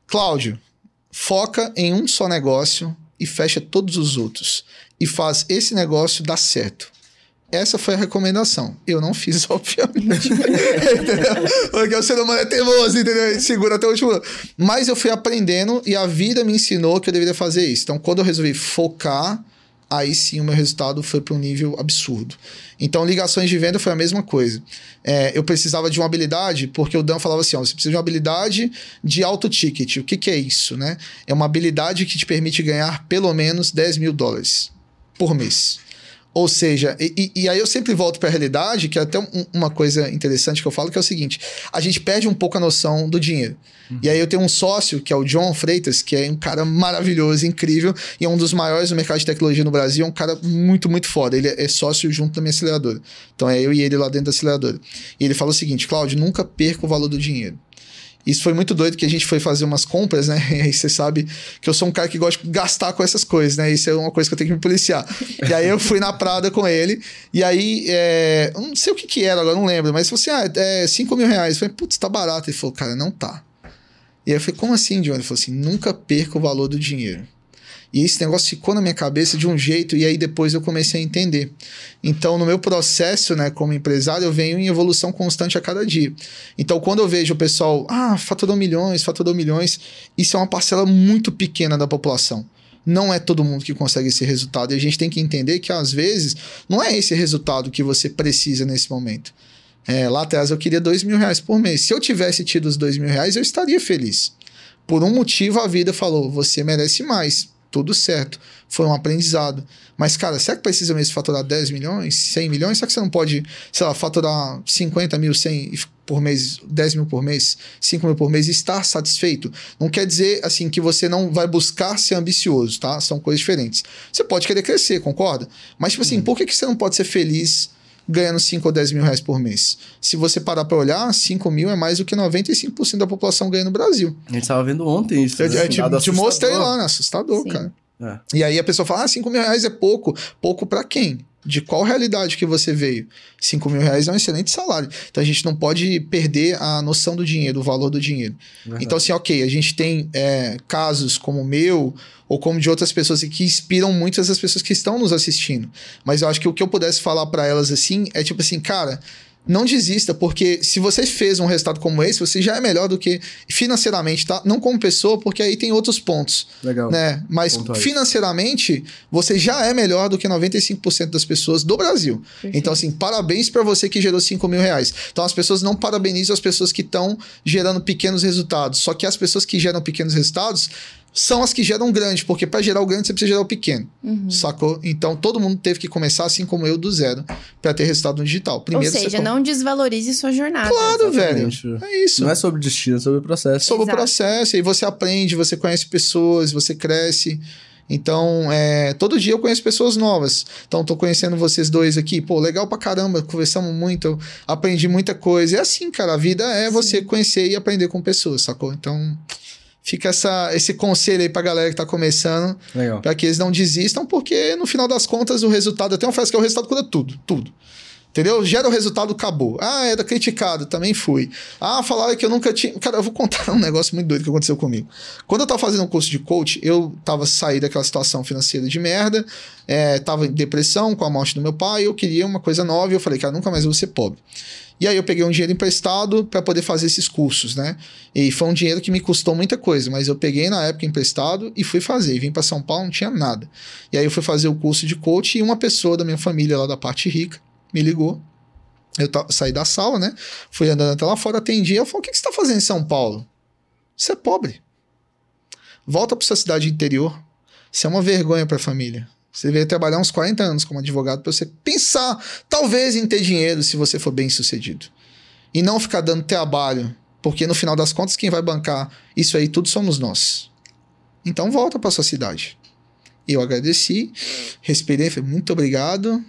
Cláudio, foca em um só negócio e fecha todos os outros. E faz esse negócio dar certo. Essa foi a recomendação. Eu não fiz, obviamente. Porque o ser humano é teimoso, entendeu? Ele segura até o último. Mas eu fui aprendendo e a vida me ensinou que eu deveria fazer isso. Então, quando eu resolvi focar, aí sim o meu resultado foi para um nível absurdo. Então, ligações de venda foi a mesma coisa. É, eu precisava de uma habilidade, porque o Dan falava assim: ó, você precisa de uma habilidade de alto ticket. O que, que é isso, né? É uma habilidade que te permite ganhar pelo menos 10 mil dólares por mês. Ou seja, e, e- aí eu sempre volto para a realidade, que é até um- uma coisa interessante que eu falo, que é o seguinte: a gente perde um pouco a noção do dinheiro. E aí eu tenho um sócio, que é o John Freitas, que é um cara maravilhoso, incrível, e é um dos maiores no mercado de tecnologia no Brasil, é um cara muito, muito foda. Ele é sócio junto da minha aceleradora. Então é eu e ele lá dentro da aceleradora. E ele fala o seguinte: Cláudio, nunca perca o valor do dinheiro. Isso foi muito doido que a gente foi fazer umas compras, né? E aí você sabe que eu sou um cara que gosta de gastar com essas coisas, né? Isso é uma coisa que eu tenho que me policiar. E aí eu fui na Prada com ele, e aí, é, não sei o que que era agora, não lembro, mas falou assim: ah, é 5 mil reais. Eu falei, putz, tá barato. Ele falou, cara, não tá. E aí eu falei, como assim, John? Ele falou assim: nunca perca o valor do dinheiro. E esse negócio ficou na minha cabeça de um jeito, e aí depois eu comecei a entender. Então, no meu processo, né, como empresário, eu venho em evolução constante a cada dia. Então, quando eu vejo o pessoal, ah, faturou milhões, faturou milhões, isso é uma parcela muito pequena da população. Não é todo mundo que consegue esse resultado. E a gente tem que entender que, às vezes, não é esse resultado que você precisa nesse momento. É, lá atrás eu queria dois mil reais por mês. Se eu tivesse tido os dois mil reais, eu estaria feliz. Por um motivo, a vida falou: você merece mais. Tudo certo. Foi um aprendizado. Mas, cara, será que precisa mesmo faturar 10 milhões, 100 milhões? Será que você não pode, sei lá, faturar 50 mil, 100 por mês, 10 mil por mês, 5 mil por mês e estar satisfeito? Não quer dizer, assim, que você não vai buscar ser ambicioso, tá? São coisas diferentes. Você pode querer crescer, concorda? Mas, tipo assim, por que, que você não pode ser feliz ganhando 5 ou 10 mil reais por mês? Se você parar pra olhar, 5 mil é mais do que 95% da população ganha no Brasil. A gente tava vendo ontem isso. Eu, né? eu te, te mostrei lá, né? Assustador, Sim. cara. É. E aí a pessoa fala, ah, 5 mil reais é pouco. Pouco pra quem? De qual realidade que você veio? 5 mil reais é um excelente salário. Então a gente não pode perder a noção do dinheiro, o valor do dinheiro. Verdade. Então, assim, ok, a gente tem é, casos como o meu, ou como de outras pessoas que inspiram muitas das pessoas que estão nos assistindo. Mas eu acho que o que eu pudesse falar pra elas assim é tipo assim, cara. Não desista, porque se você fez um resultado como esse, você já é melhor do que financeiramente, tá? Não como pessoa, porque aí tem outros pontos Legal. né? Mas financeiramente, você já é melhor do que 95% das pessoas do Brasil. Perfeito. Então, assim, parabéns pra você que gerou 5 mil reais. Então, as pessoas não parabenizam as pessoas que estão gerando pequenos resultados. Só que as pessoas que geram pequenos resultados são as que geram grande, porque para gerar o grande você precisa gerar o pequeno, Uhum. sacou? Então todo mundo teve que começar assim como eu do zero para ter resultado no digital. Ou Primeiro seja, você não desvalorize sua jornada. Claro, velho. É isso. Não é sobre destino, é sobre processo. sobre Exato. o processo, e aí você aprende, você conhece pessoas, você cresce. Então, é, todo dia eu conheço pessoas novas. Então, tô conhecendo vocês dois aqui. Pô, legal pra caramba, conversamos muito, aprendi muita coisa. É assim, cara, a vida é você conhecer e aprender com pessoas, sacou? Então, fica essa, esse conselho aí pra galera que tá começando, Legal. pra que eles não desistam, porque no final das contas o resultado, até uma frase que é o resultado cura tudo, tudo. Entendeu? Gera o resultado, acabou. Ah, era criticado, também fui. Ah, falaram que eu nunca tinha. Cara, eu vou contar um negócio muito doido que aconteceu comigo. Quando eu tava fazendo um curso de coach, eu tava saindo daquela situação financeira de merda, é, tava em depressão com a morte do meu pai, eu queria uma coisa nova e eu falei, cara, nunca mais vou ser pobre. E aí eu peguei um dinheiro emprestado para poder fazer esses cursos, né? E foi um dinheiro que me custou muita coisa, mas eu peguei na época emprestado e fui fazer. E vim para São Paulo, não tinha nada. E aí eu fui fazer o curso de coach e uma pessoa da minha família lá da parte rica me ligou. Eu saí da sala, né? Fui andando até lá fora, atendi. Ela falou: O que, que você está fazendo em São Paulo? Você é pobre. Volta para sua cidade interior. Isso é uma vergonha para a família. Você veio trabalhar uns 40 anos como advogado para você pensar, talvez, em ter dinheiro se você for bem sucedido. E não ficar dando trabalho, porque no final das contas, quem vai bancar isso aí tudo somos nós. Então volta para sua cidade. Eu agradeci, respirei, falei, muito obrigado.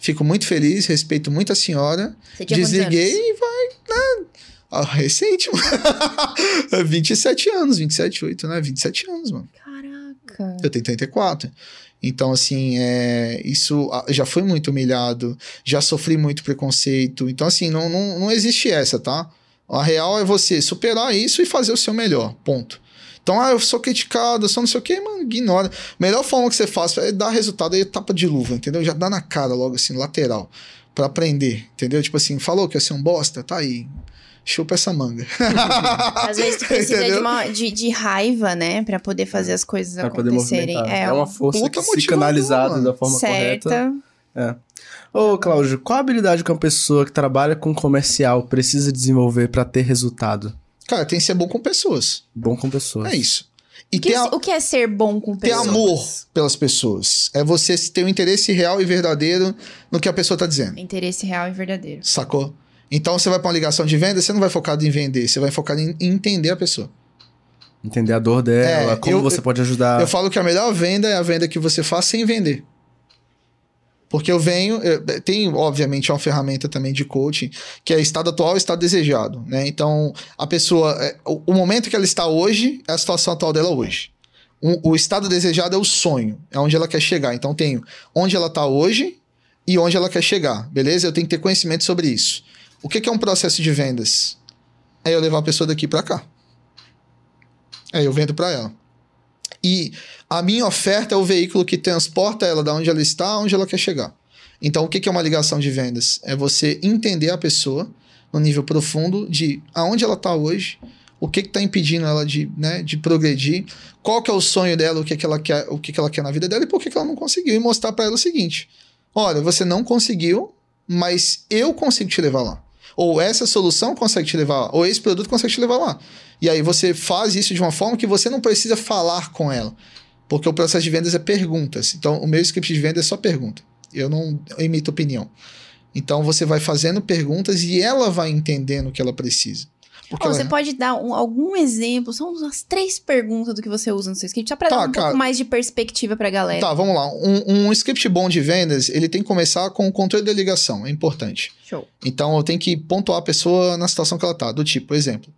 Fico muito feliz, respeito muito a senhora. Você tinha Desliguei e vai, né? Ah, recente, mano. 27 anos, 27, 8, né? 27 anos, mano. Caraca. Eu tenho 34. Então, assim, é, isso já foi muito humilhado, já sofri muito preconceito. Então, assim, não, não, não existe essa, tá? A real é você superar isso e fazer o seu melhor. Ponto. Então, ah, eu sou criticado, eu sou não sei o quê, mano, ignora. Melhor forma que você faz é dar resultado aí, tapa de luva, entendeu? Já dá na cara logo assim, lateral, pra aprender, entendeu? Tipo assim, falou que eu ser um bosta, tá aí. Chupa essa manga. Às vezes tu precisa de, uma, de, de raiva, né? Pra poder fazer as coisas Pra acontecerem. É, É uma força que se canalizada mano. da forma correta. certa. É. Ô, Cláudio, qual a habilidade que uma pessoa que trabalha com comercial precisa desenvolver pra ter resultado? Cara, tem que ser bom com pessoas. Bom com pessoas. É isso. E O que, ter, a- o que é ser bom com ter pessoas? amor pelas pessoas. É você ter um interesse real e verdadeiro no que a pessoa tá dizendo. Interesse real e verdadeiro. Sacou? Então você vai pra uma ligação de venda, você não vai focado em vender, você vai focado em em entender a pessoa. Entender a dor dela, É, como eu- você pode ajudar. Eu falo que a melhor venda é a venda que você faz sem vender. Porque eu venho, eu- tem obviamente uma ferramenta também de coaching, que é estado atual e estado desejado, né? Então, a pessoa, é, o, o momento que ela está hoje é a situação atual dela hoje. O, o estado desejado é o sonho, é onde ela quer chegar. Então, tenho onde ela está hoje e onde ela quer chegar, beleza? Eu tenho que ter conhecimento sobre isso. O que, que é um processo de vendas? É eu levar a pessoa daqui para cá. É eu vendo para ela. E a minha oferta é o veículo que transporta ela da onde ela está aonde ela quer chegar. Então, o que é uma ligação de vendas? É você entender a pessoa no nível profundo de aonde ela está hoje, o que está impedindo ela de, né, de progredir, qual que é o sonho dela, o que, que ela quer, o que, que ela quer na vida dela e por que, que ela não conseguiu. E mostrar para ela o seguinte: olha, você não conseguiu, mas eu consigo te levar lá. Ou essa solução consegue te levar lá, ou esse produto consegue te levar lá. E aí você faz isso de uma forma que você não precisa falar com ela. Porque o processo de vendas é perguntas. Então, o meu script de venda é só pergunta. Eu não emito opinião. Então, você vai fazendo perguntas e ela vai entendendo o que ela precisa. Ó, ela- Você pode dar um- algum exemplo? São umas três perguntas do que você usa no seu script, só pra Tá, dar um cara. pouco mais de perspectiva pra galera. Tá, vamos lá. Um, um script bom de vendas, ele tem que começar com o controle da ligação. É importante. Show. Então eu tenho que pontuar a pessoa na situação que ela tá. Do tipo, exemplo,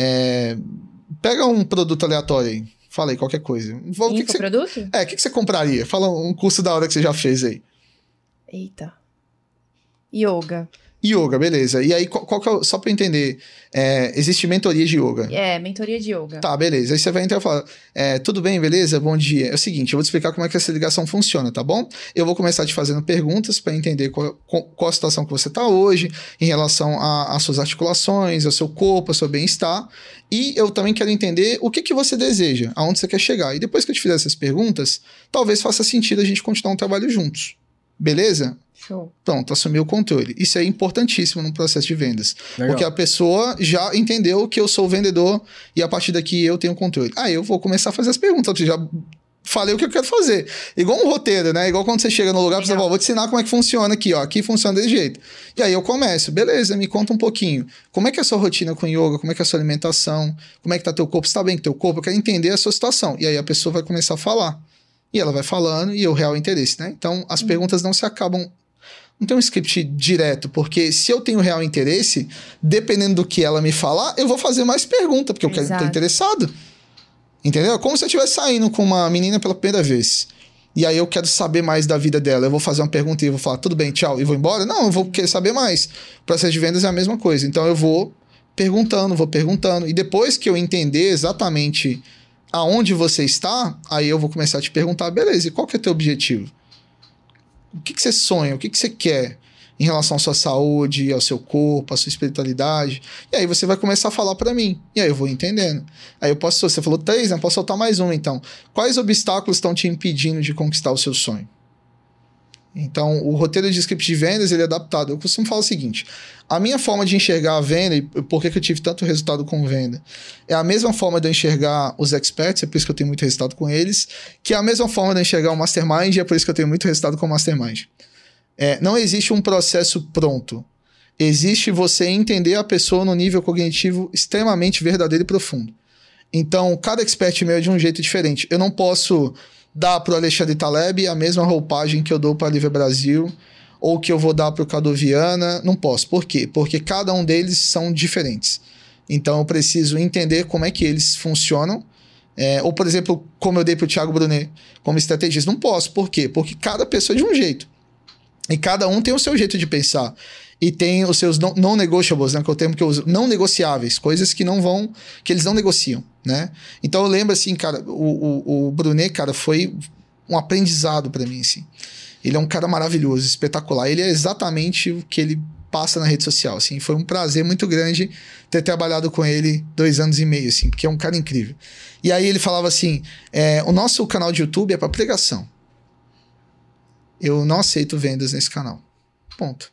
é, pega um produto aleatório aí. Fala aí, qualquer coisa. O que que você, Infoproduto? é, o que que você compraria? Fala um curso da hora que você já fez aí. Eita. Yoga. Yoga, beleza. E aí, qual, qual que é o, só pra entender, é, existe mentoria de yoga. É, mentoria de yoga. Tá, beleza. Aí você vai entrar e falar: é, tudo bem, beleza? Bom dia. É o seguinte, eu vou te explicar como é que essa ligação funciona, tá bom? Eu vou começar te fazendo perguntas para entender qual, qual, a situação que você tá hoje em relação às suas articulações, ao seu corpo, ao seu bem-estar. E eu também quero entender o que, que você deseja, aonde você quer chegar. E depois que eu te fizer essas perguntas, talvez faça sentido a gente continuar um trabalho juntos. Beleza? Show. Pronto, assumir o controle. Isso é importantíssimo no processo de vendas. Legal. Porque a pessoa já entendeu que eu sou o vendedor e a partir daqui eu tenho controle. Aí eu vou começar a fazer as perguntas. Eu já falei o que eu quero fazer. Igual um roteiro, né? Igual quando você chega no lugar, você fala, "Ó, vou te ensinar como é que funciona aqui, ó. Aqui funciona desse jeito. E aí eu começo, beleza, me conta um pouquinho. Como é que é a sua rotina com yoga? Como é que é a sua alimentação? Como é que tá teu corpo? Você tá bem com teu corpo? Eu quero entender a sua situação. E aí a pessoa vai começar a falar. E ela vai falando e o real interesse, né? Então as perguntas não se acabam. Não tem um script direto, porque se eu tenho real interesse, dependendo do que ela me falar, eu vou fazer mais pergunta, porque eu quero, Exato. interessado. Entendeu? É Como se eu estivesse saindo com uma menina pela primeira vez. E aí eu quero saber mais da vida dela. Eu vou fazer uma pergunta e eu vou falar, tudo bem, tchau, e vou embora? Não, eu vou querer saber mais. O processo de vendas é a mesma coisa. Então eu vou perguntando, vou perguntando. E depois que eu entender exatamente aonde você está, aí eu vou começar a te perguntar, beleza, e qual que é o teu objetivo? O que, que você sonha? O que, que você quer? Em relação à sua saúde, ao seu corpo, à sua espiritualidade. E aí você vai começar a falar para mim. E aí eu vou entendendo. Aí eu posso, você falou três, né? Posso soltar mais um, então. Quais obstáculos estão te impedindo de conquistar o seu sonho? Então, o roteiro de script de vendas, ele é adaptado. Eu costumo falar o seguinte, a minha forma de enxergar a venda, e por que que eu tive tanto resultado com venda, é a mesma forma de eu enxergar os experts, é por isso que eu tenho muito resultado com eles, que é a mesma forma de eu enxergar o mastermind, é por isso que eu tenho muito resultado com o mastermind. É, não existe um processo pronto. Existe você entender a pessoa no nível cognitivo extremamente verdadeiro e profundo. Então, cada expert meu é de um jeito diferente. Eu não posso dar para o Alexandre Taleb a mesma roupagem que eu dou para a Livre Brasil ou que eu vou dar para o Cadu Viana. Não posso. Por quê? Porque cada um deles são diferentes. Então, eu preciso entender como é que eles funcionam. É, ou, por exemplo, como eu dei para o Thiago Brunet como estrategista. Não posso. Por quê? Porque cada pessoa é de um jeito. E cada um tem o seu jeito de pensar. E tem os seus non- non-negotiables, né? Que é o termo que eu uso. Não negociáveis. Coisas que não vão... Que eles não negociam, né? Então, eu lembro, assim, cara... O, o, o Brunet, cara, foi um aprendizado para mim, assim. Ele é um cara maravilhoso, espetacular. Ele é exatamente o que ele passa na rede social, assim. Foi um prazer muito grande ter trabalhado com ele dois anos e meio, assim. Porque é um cara incrível. E aí ele falava assim... é, o nosso canal de YouTube é para pregação. Eu não aceito vendas nesse canal. Ponto.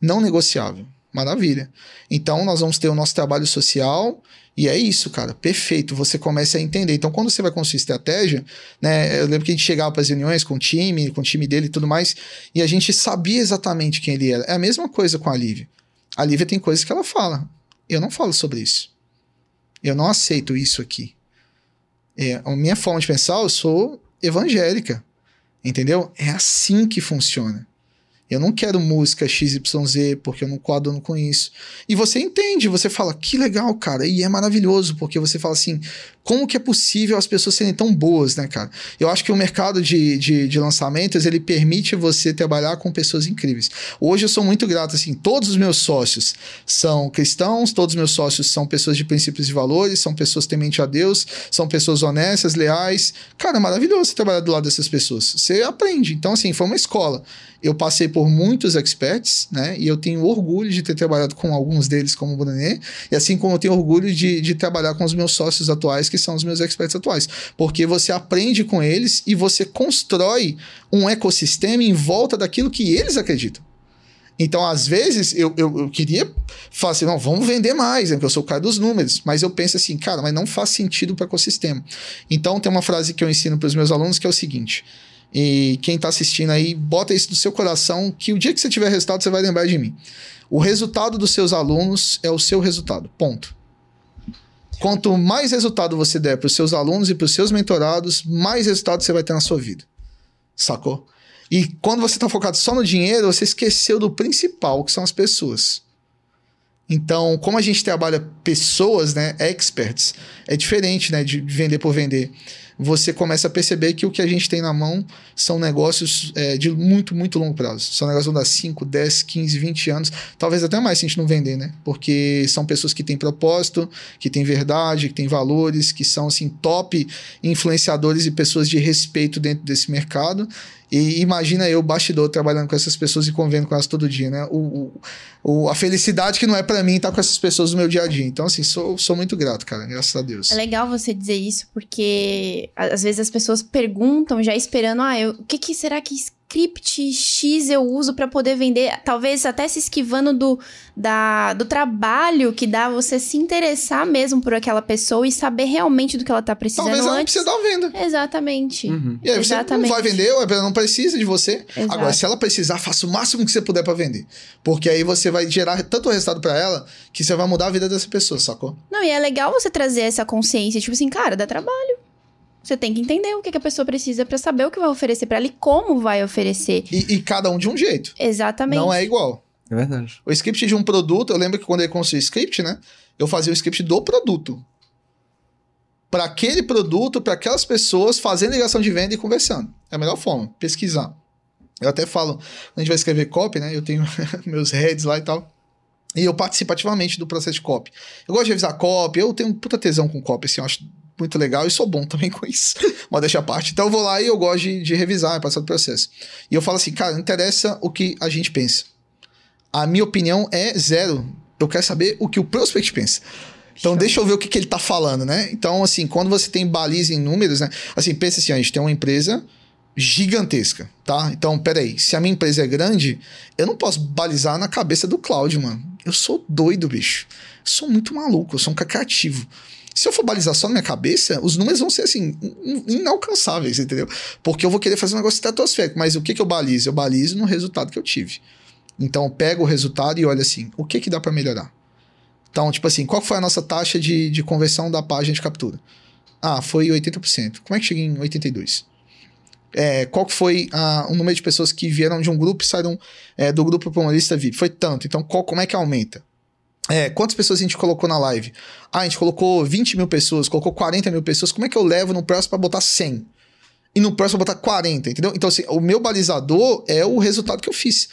Não negociável. Maravilha. Então nós vamos ter o nosso trabalho social e é isso, cara. Perfeito. Você começa a entender. Então quando você vai construir estratégia, né? Eu lembro que a gente chegava para as reuniões com o time, com o time dele e tudo mais, e a gente sabia exatamente quem ele era. É a mesma coisa com a Lívia. A Lívia tem coisas que ela fala. Eu não falo sobre isso. Eu não aceito isso aqui. É, a minha forma de pensar, eu sou evangélica. Entendeu? É assim que funciona. Eu não quero música XYZ porque eu não coaduno com isso. E você entende, você fala, que legal, cara. E é maravilhoso, porque você fala assim, como que é possível as pessoas serem tão boas, né, cara? Eu acho que o mercado de, de, de lançamentos, ele permite você trabalhar com pessoas incríveis. Hoje eu sou muito grato, assim, todos os meus sócios são cristãos, todos os meus sócios são pessoas de princípios e valores, são pessoas temente a Deus, são pessoas honestas, leais. Cara, é maravilhoso trabalhar do lado dessas pessoas. Você aprende. Então, assim, foi uma escola. Eu passei por muitos experts, né? E eu tenho orgulho de ter trabalhado com alguns deles, como o Brunet, e assim como eu tenho orgulho de, de trabalhar com os meus sócios atuais, que são os meus experts atuais. Porque você aprende com eles e você constrói um ecossistema em volta daquilo que eles acreditam. Então, às vezes, eu, eu, eu queria falar assim, não, vamos vender mais, né? Porque eu sou o cara dos números. Mas eu penso assim, cara, mas não faz sentido para o ecossistema. Então, tem uma frase que eu ensino para os meus alunos que é o seguinte. E quem está assistindo aí, bota isso no seu coração, que o dia que você tiver resultado, você vai lembrar de mim. O resultado dos seus alunos é o seu resultado. Ponto. Quanto mais resultado você der para os seus alunos e para os seus mentorados, mais resultado você vai ter na sua vida. Sacou? E quando você está focado só no dinheiro, você esqueceu do principal, que são as pessoas. Então, como a gente trabalha pessoas, né, experts, é diferente, né, de vender por vender. Você começa a perceber que o que a gente tem na mão são negócios é, de muito, muito longo prazo. São negócios que vão dar 5, 10, 15, 20 anos, talvez até mais se a gente não vender, né? Porque são pessoas que têm propósito, que têm verdade, que têm valores, que são, assim, top influenciadores e pessoas de respeito dentro desse mercado. E imagina eu, bastidor, trabalhando com essas pessoas e convivendo com elas todo dia, né? O, o, a felicidade que não é para mim estar com essas pessoas no meu dia a dia. Então, assim, sou, sou muito grato, cara, graças a Deus. É legal você dizer isso, porque às vezes as pessoas perguntam já esperando, ah, eu- o que, que será que script X eu uso para poder vender, talvez até se esquivando do, da, do trabalho que dá você se interessar mesmo por aquela pessoa e saber realmente do que ela tá precisando Talvez ela não antes. precise dar uma venda. Exatamente. Uhum. E aí você Exatamente. não vai vender, ela não precisa de você. Exato. Agora, se ela precisar, faça o máximo que você puder pra vender. Porque aí você vai gerar tanto resultado pra ela que você vai mudar a vida dessa pessoa, sacou? Não, e é legal você trazer essa consciência, tipo assim, cara, dá trabalho. Você tem que entender o que, que a pessoa precisa pra saber o que vai oferecer pra ela e como vai oferecer. E, e cada um de um jeito. Exatamente. Não é igual. É verdade. O script de um produto, eu lembro que quando eu construí o script, né? Eu fazia o script do produto. Para aquele produto, para aquelas pessoas, fazendo ligação de venda e conversando. É a melhor forma, pesquisar. Eu até falo, quando a gente vai escrever copy, né? Eu tenho meus heads lá e tal. E eu participo ativamente do processo de copy. Eu gosto de revisar copy, eu tenho puta tesão com copy, assim, eu acho muito legal e sou bom também com isso. Mas deixa a parte. Então eu vou lá e eu gosto de, de revisar, passar do processo. E eu falo assim, cara, não interessa o que a gente pensa. A minha opinião é zero. Eu quero saber o que o prospect pensa. Então, Show. deixa eu ver o que, que ele tá falando, né? Então, assim, quando você tem baliza em números, né? Assim, pensa assim, a gente tem uma empresa gigantesca, tá? Então, peraí, se a minha empresa é grande, eu não posso balizar na cabeça do Cláudio, mano. Eu sou doido, bicho. Eu sou muito maluco, eu sou um cacativo. Se eu for balizar só na minha cabeça, os números vão ser assim, in- inalcançáveis, entendeu? Porque eu vou querer fazer um negócio estratosférico. Mas o que, que eu balizo? Eu balizo no resultado que eu tive. Então, eu pego o resultado e olho assim, o que que dá para melhorar? Então, tipo assim, qual foi a nossa taxa de, de conversão da página de captura? Ah, foi 80%. Como é que cheguei em 82%? É, qual foi o número de pessoas que vieram de um grupo e saíram é, do grupo para uma lista VIP? Foi tanto. Então, qual, como é que aumenta? É, quantas pessoas a gente colocou na live? Ah, a gente colocou 20 mil pessoas, colocou 40 mil pessoas. Como é que eu levo no próximo para botar 100? E no próximo botar 40, entendeu? Então, assim, o meu balizador é o resultado que eu fiz.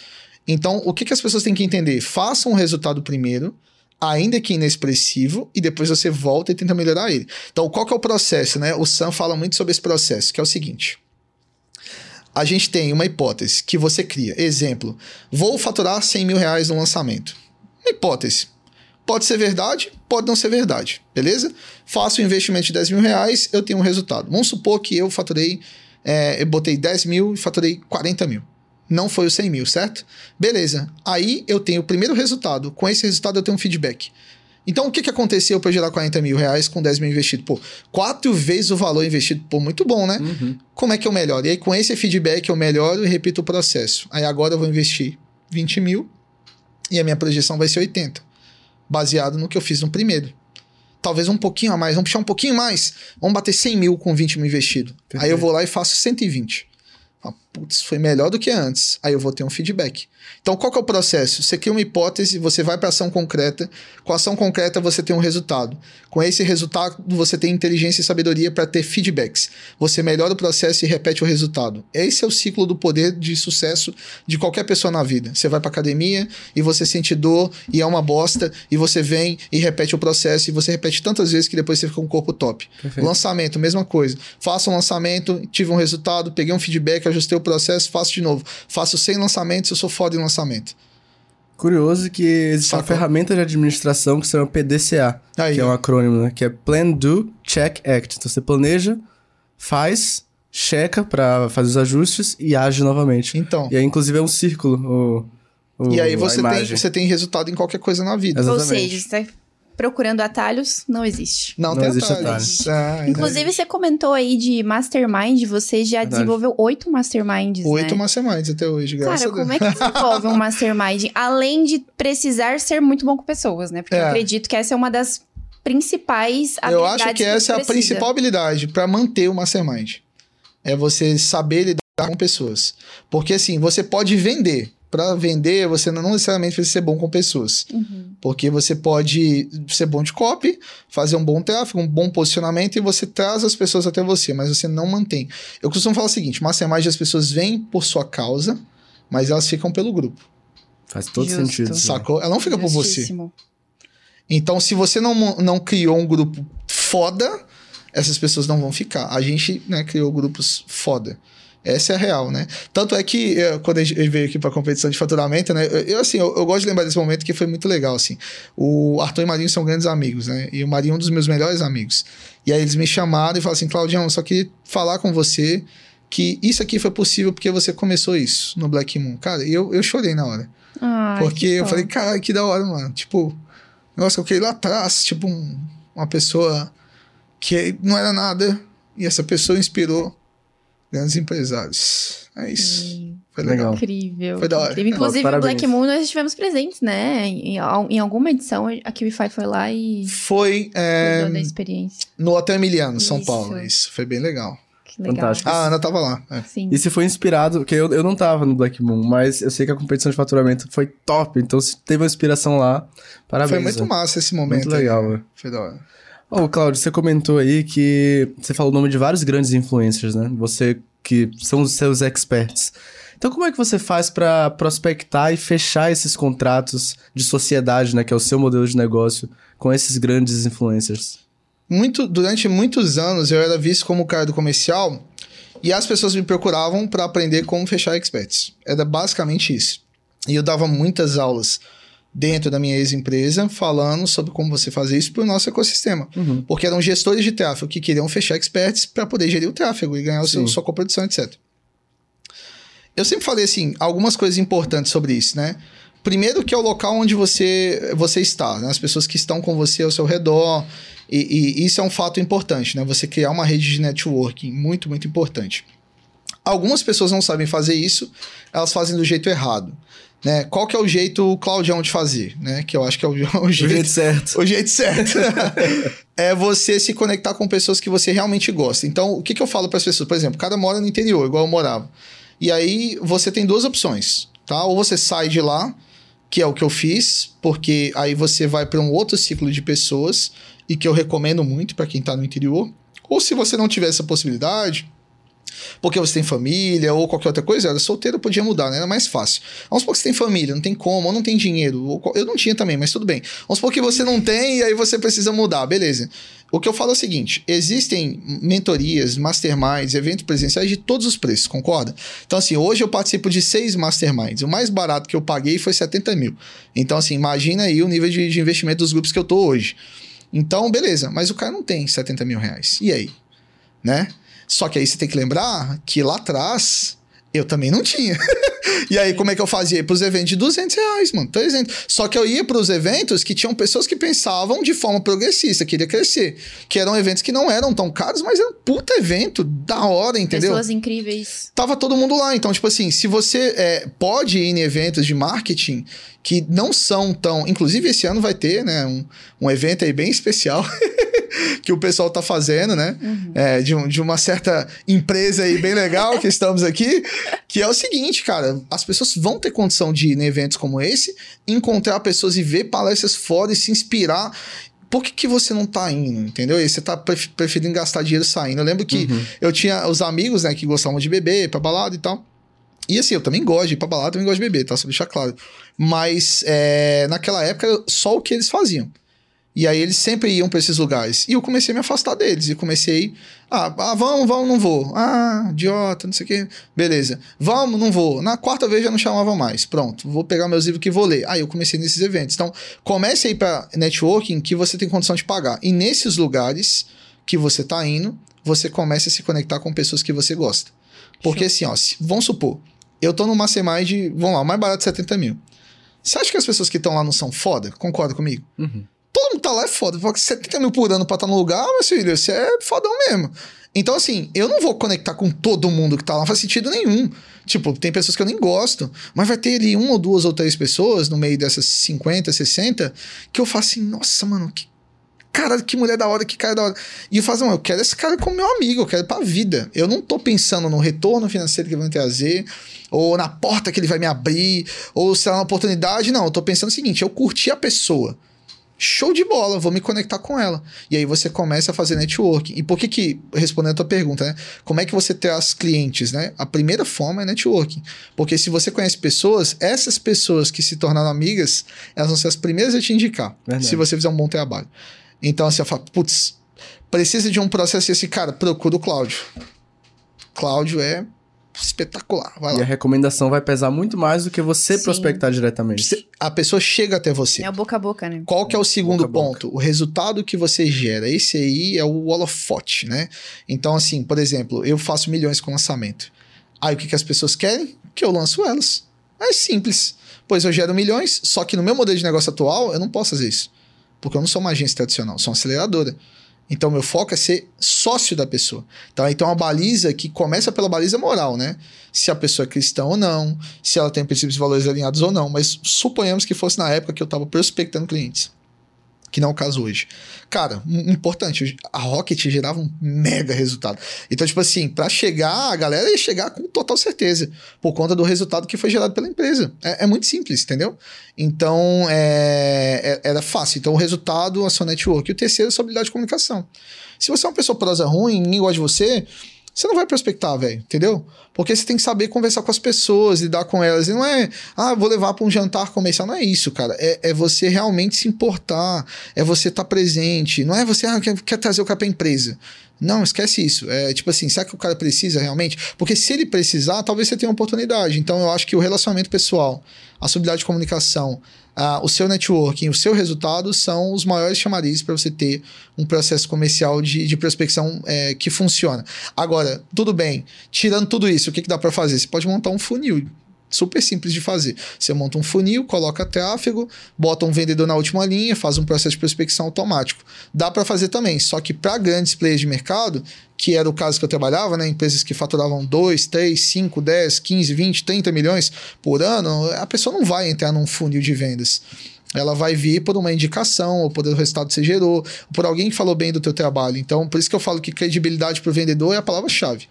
Então, o que, que as pessoas têm que entender? Façam o resultado primeiro, ainda que inexpressivo, e depois você volta e tenta melhorar ele. Então, qual que é o processo, né? O Sam fala muito sobre esse processo, que é o seguinte. A gente tem uma hipótese que você cria. Exemplo, vou faturar 100 mil reais no lançamento. Uma hipótese. Pode ser verdade, pode não ser verdade, beleza? Faço um investimento de 10 mil reais, eu tenho um resultado. Vamos supor que eu faturei, é, eu botei 10 mil e faturei 40 mil. Não foi os 100 mil, certo? Beleza. Aí eu tenho o primeiro resultado. Com esse resultado eu tenho um feedback. Então o que, que aconteceu para gerar 40 mil reais com 10 mil investido? Pô, quatro vezes o valor investido. Pô, muito bom, né? Uhum. Como é que eu melhoro? E aí, com esse feedback, eu melhoro e repito o processo. Aí agora eu vou investir 20 mil e a minha projeção vai ser 80, baseado no que eu fiz no primeiro. Talvez um pouquinho a mais, vamos puxar um pouquinho mais. Vamos bater 100 mil com 20 mil investido. Aí eu vou lá e faço 120. Putz, foi melhor do que antes. Aí eu vou ter um feedback. Então, qual que é o processo? Você cria uma hipótese, você vai para ação concreta. Com a ação concreta, você tem um resultado. Com esse resultado, você tem inteligência e sabedoria para ter feedbacks. Você melhora o processo e repete o resultado. Esse é o ciclo do poder de sucesso de qualquer pessoa na vida. Você vai para academia e você sente dor e é uma bosta, e você vem e repete o processo, e você repete tantas vezes que depois você fica com um corpo top. Perfeito. Lançamento, mesma coisa. Faço um lançamento, tive um resultado, peguei um feedback, ajustei o processo, faço de novo. Faço 100 lançamentos, eu sou foda em lançamento. Curioso que existe uma Sacou? ferramenta de administração que se chama PDCA, Aí, que é um acrônimo, né? Que é Plan, Do, Check, Act. Então você planeja, faz, checa pra fazer os ajustes e age novamente. Então. E aí, inclusive, é um círculo. O, o- E aí você tem, você tem resultado em qualquer coisa na vida. Exato. Ou Exatamente. seja, você tá procurando atalhos, não existe. Não, Não tem existe atalhos. Ah, Inclusive, você comentou aí de mastermind, você já Verdade. desenvolveu oito masterminds, Oito né? masterminds até hoje, graças Cara, a Deus. como é que desenvolve um mastermind? Além de precisar ser muito bom com pessoas, né? Porque É. eu acredito que essa é uma das principais Eu habilidades acho que essa é a precisa. principal habilidade para manter o mastermind. É você saber lidar com pessoas. Porque assim, você pode vender. Para vender, você não necessariamente precisa ser bom com pessoas. Uhum. Porque você pode ser bom de copy, fazer um bom tráfego, um bom posicionamento e você traz as pessoas até você, mas você não mantém. Eu costumo falar o seguinte: mastermind as pessoas vêm por sua causa, mas elas ficam pelo grupo. Faz todo Justo. sentido. Sacou? Ela não fica por você. Justíssimo. Então, se você não, não criou um grupo foda, essas pessoas não vão ficar. A gente né, criou grupos foda. Essa é a real, né? Tanto é que eh, quando a gente veio aqui para competição de faturamento, né? Eu, eu, assim, eu, eu gosto de lembrar desse momento que foi muito legal, assim. O Arthur e o Marinho são grandes amigos, né? E o Marinho é um dos meus melhores amigos. E aí eles me chamaram e falaram assim, Claudião, eu só queria falar com você que isso aqui foi possível porque você começou isso no Black Moon. Cara, eu, eu chorei na hora. Ai, porque que eu falei, cara, que da hora, mano. Tipo, que eu criei lá atrás, tipo, um- uma pessoa que não era nada e essa pessoa inspirou grandes empresários. É isso. Sim. Foi legal. Incrível. Foi da hora. Incrível. Inclusive, o Black. Moon nós estivemos presentes, né? Em, em alguma edição, a QIFI foi lá e Foi é, da experiência. no Hotel Emiliano, São Isso. Paulo. Isso, foi bem legal. Que legal. Fantástico. A Ana tava lá. é. Sim. E se foi inspirado, porque eu, eu não tava no Black Moon, mas eu sei que a competição de faturamento foi top, então se teve uma inspiração lá, parabéns. Foi muito né? massa esse momento. Muito legal, aí. velho. Foi da hora. Ô, Claudio, você comentou aí que você falou o nome de vários grandes influencers, né? Você que são os seus experts. Então, como é que você faz pra prospectar e fechar esses contratos de sociedade, né? Que é o seu modelo de negócio com esses grandes influencers? Muito, durante muitos anos eu era visto como o cara do comercial e as pessoas me procuravam para aprender como fechar experts. Era basicamente isso. E eu dava muitas aulas dentro da minha ex-empresa falando sobre como você fazer isso para o nosso ecossistema. Uhum. Porque eram gestores de tráfego que queriam fechar experts para poder gerir o tráfego e ganhar o seu, sua coprodução, etc. Eu sempre falei assim, algumas coisas importantes sobre isso, né? Primeiro que é o local onde você, você está, né? As pessoas que estão com você ao seu redor. E, e isso é um fato importante, né? Você criar uma rede de networking, muito, muito importante. Algumas pessoas não sabem fazer isso, elas fazem do jeito errado. Né? Qual que é o jeito Claudião de fazer, né? Que eu acho que é o, o jeito jeito certo. o jeito certo é você se conectar com pessoas que você realmente gosta. Então, o que, que eu falo para as pessoas? Por exemplo, o cara mora no interior, igual eu morava. E aí você tem duas opções, tá? Ou você sai de lá, que é o que eu fiz, porque aí você vai para um outro ciclo de pessoas e que eu recomendo muito para quem tá no interior. Ou se você não tiver essa possibilidade, porque você tem família ou qualquer outra coisa, era solteiro, podia mudar, né? Era mais fácil. Vamos supor que você tem família, não tem como, ou não tem dinheiro. ou Eu não tinha também, mas tudo bem. Vamos supor que você não tem e aí você precisa mudar, beleza. O que eu falo é o seguinte: existem mentorias, masterminds, eventos presenciais de todos os preços, concorda? Então, assim, hoje eu participo de seis masterminds. O mais barato que eu paguei foi 70 mil. Então, assim, imagina aí o nível de, de investimento dos grupos que eu tô hoje. Então, beleza, mas o cara não tem 70 mil reais. E aí? Né? Só que aí você tem que lembrar que lá atrás eu também não tinha. e aí, como é que eu fazia? Ia pros eventos de 200 reais, mano, 300. Só que eu ia pros eventos que tinham pessoas que pensavam de forma progressista, queria crescer. Que eram eventos que não eram tão caros, mas era um puta evento, da hora, entendeu? Pessoas incríveis. tava todo mundo lá. Então, tipo assim, se você é, pode ir em eventos de marketing que não são tão. Inclusive, esse ano vai ter, né? Um, um evento aí bem especial que o pessoal tá fazendo, né? É, de, um- de uma certa empresa aí bem legal que estamos aqui. Que é o seguinte, cara, as pessoas vão ter condição de ir em eventos como esse, encontrar pessoas e ver palestras fora e se inspirar. Por que, que você não tá indo, entendeu? E você tá pref- preferindo gastar dinheiro saindo. Eu lembro que eu tinha os amigos, né, que gostavam de beber, pra balada e tal. E assim, eu também gosto de ir pra balada, também gosto de beber, tá? Só deixar claro. Mas é, naquela época, só o que eles faziam. E aí eles sempre iam pra esses lugares. E eu comecei a me afastar deles. E comecei. Ah, ah, vamos, vamos, não vou. Ah, idiota, não sei o quê. Beleza. Vamos, não vou. Na quarta vez já não chamavam mais. Pronto, vou pegar meus livros que vou ler. Aí eu comecei nesses eventos. Então, comece aí pra networking que você tem condição de pagar. E nesses lugares que você tá indo, você começa a se conectar com pessoas que você gosta. Porque assim, ó, vamos supor, eu tô no Mastermind de, vamos lá, o mais barato de 70 mil. Você acha que as pessoas que estão lá não são foda? Concorda comigo? Uhum. Todo mundo tá lá é foda. Fala que 70 mil por ano pra estar no lugar, meu filho, você é fodão mesmo. Então, assim, eu não vou conectar com todo mundo que tá lá, não faz sentido nenhum. Tipo, tem pessoas que eu nem gosto, mas vai ter ali uma ou duas ou três pessoas no meio dessas 50, 60, que eu faço assim, nossa, mano, que cara, que mulher da hora, que cara da hora. E eu falo, assim, eu quero esse cara como meu amigo, eu quero pra vida. Eu não tô pensando no retorno financeiro que ele vai me trazer, ou na porta que ele vai me abrir, ou se é uma oportunidade. Não, eu tô pensando o seguinte, eu curti a pessoa. Show de bola, vou me conectar com ela. E aí você começa a fazer networking. E por que que, respondendo a tua pergunta, né? Como é que você traz clientes, né? A primeira forma é networking. Porque se você conhece pessoas, essas pessoas que se tornaram amigas, elas vão ser as primeiras a te indicar. Verdade. Se você fizer um bom trabalho. Então, assim, eu falo, putz, precisa de um processo esse cara, procura o Cláudio. Cláudio é espetacular. Vai E a lá. recomendação vai pesar muito mais do que você Sim. prospectar diretamente. A pessoa chega até você. É o boca a boca, né? Qual que é o segundo Boca a boca. ponto? O resultado que você gera. Esse aí é o holofote, né? Então, assim, por exemplo, eu faço milhões com lançamento. Aí o que, que as pessoas querem? Que eu lanço elas. É simples. Pois eu gero milhões, só que no meu modelo de negócio atual, eu não posso fazer isso. Porque eu não sou uma agência tradicional, sou uma aceleradora. Então, meu foco é ser sócio da pessoa. Então, aí tem uma baliza que começa pela baliza moral, né? Se a pessoa é cristã ou não, se ela tem princípios e valores alinhados ou não. Mas suponhamos que fosse na época que eu estava prospectando clientes. Que não é o caso hoje. Cara, importante, a Rocket gerava um mega resultado. Então, tipo assim, para chegar, a galera ia chegar com total certeza, por conta do resultado que foi gerado pela empresa. É, é muito simples, entendeu? Então, é, é- era fácil. Então, o resultado, a sua network. E o terceiro, a sua habilidade de comunicação. Se você é uma pessoa prosa ruim, ninguém gosta de você, você não vai prospectar, velho, entendeu? Porque você tem que saber conversar com as pessoas, lidar com elas. E não é, ah, vou levar para um jantar comercial. Não é isso, cara. É, é você realmente se importar, é você estar presente. Não é você, ah, quer, quer trazer o cara pra empresa. Não, esquece isso. É tipo assim, será que o cara precisa realmente? Porque se ele precisar, talvez você tenha uma oportunidade. Então eu acho que o relacionamento pessoal, a sua habilidade de comunicação, o seu networking, o seu resultado são os maiores chamarizes para você ter um processo comercial de, de prospecção é, que funciona. Agora, tudo bem, tirando tudo isso, o que, que dá para fazer? Você pode montar um funil. Super simples de fazer. Você monta um funil, coloca tráfego, bota um vendedor na última linha, faz um processo de prospecção automático. Dá para fazer também, só que para grandes players de mercado, que era o caso que eu trabalhava, né, empresas que faturavam 2, 3, 5, 10, 15, 20, 30 milhões por ano, a pessoa não vai entrar num funil de vendas. Ela vai vir por uma indicação, ou por o resultado que você gerou, ou por alguém que falou bem do teu trabalho. Então, por isso que eu falo que credibilidade para o vendedor é a palavra-chave.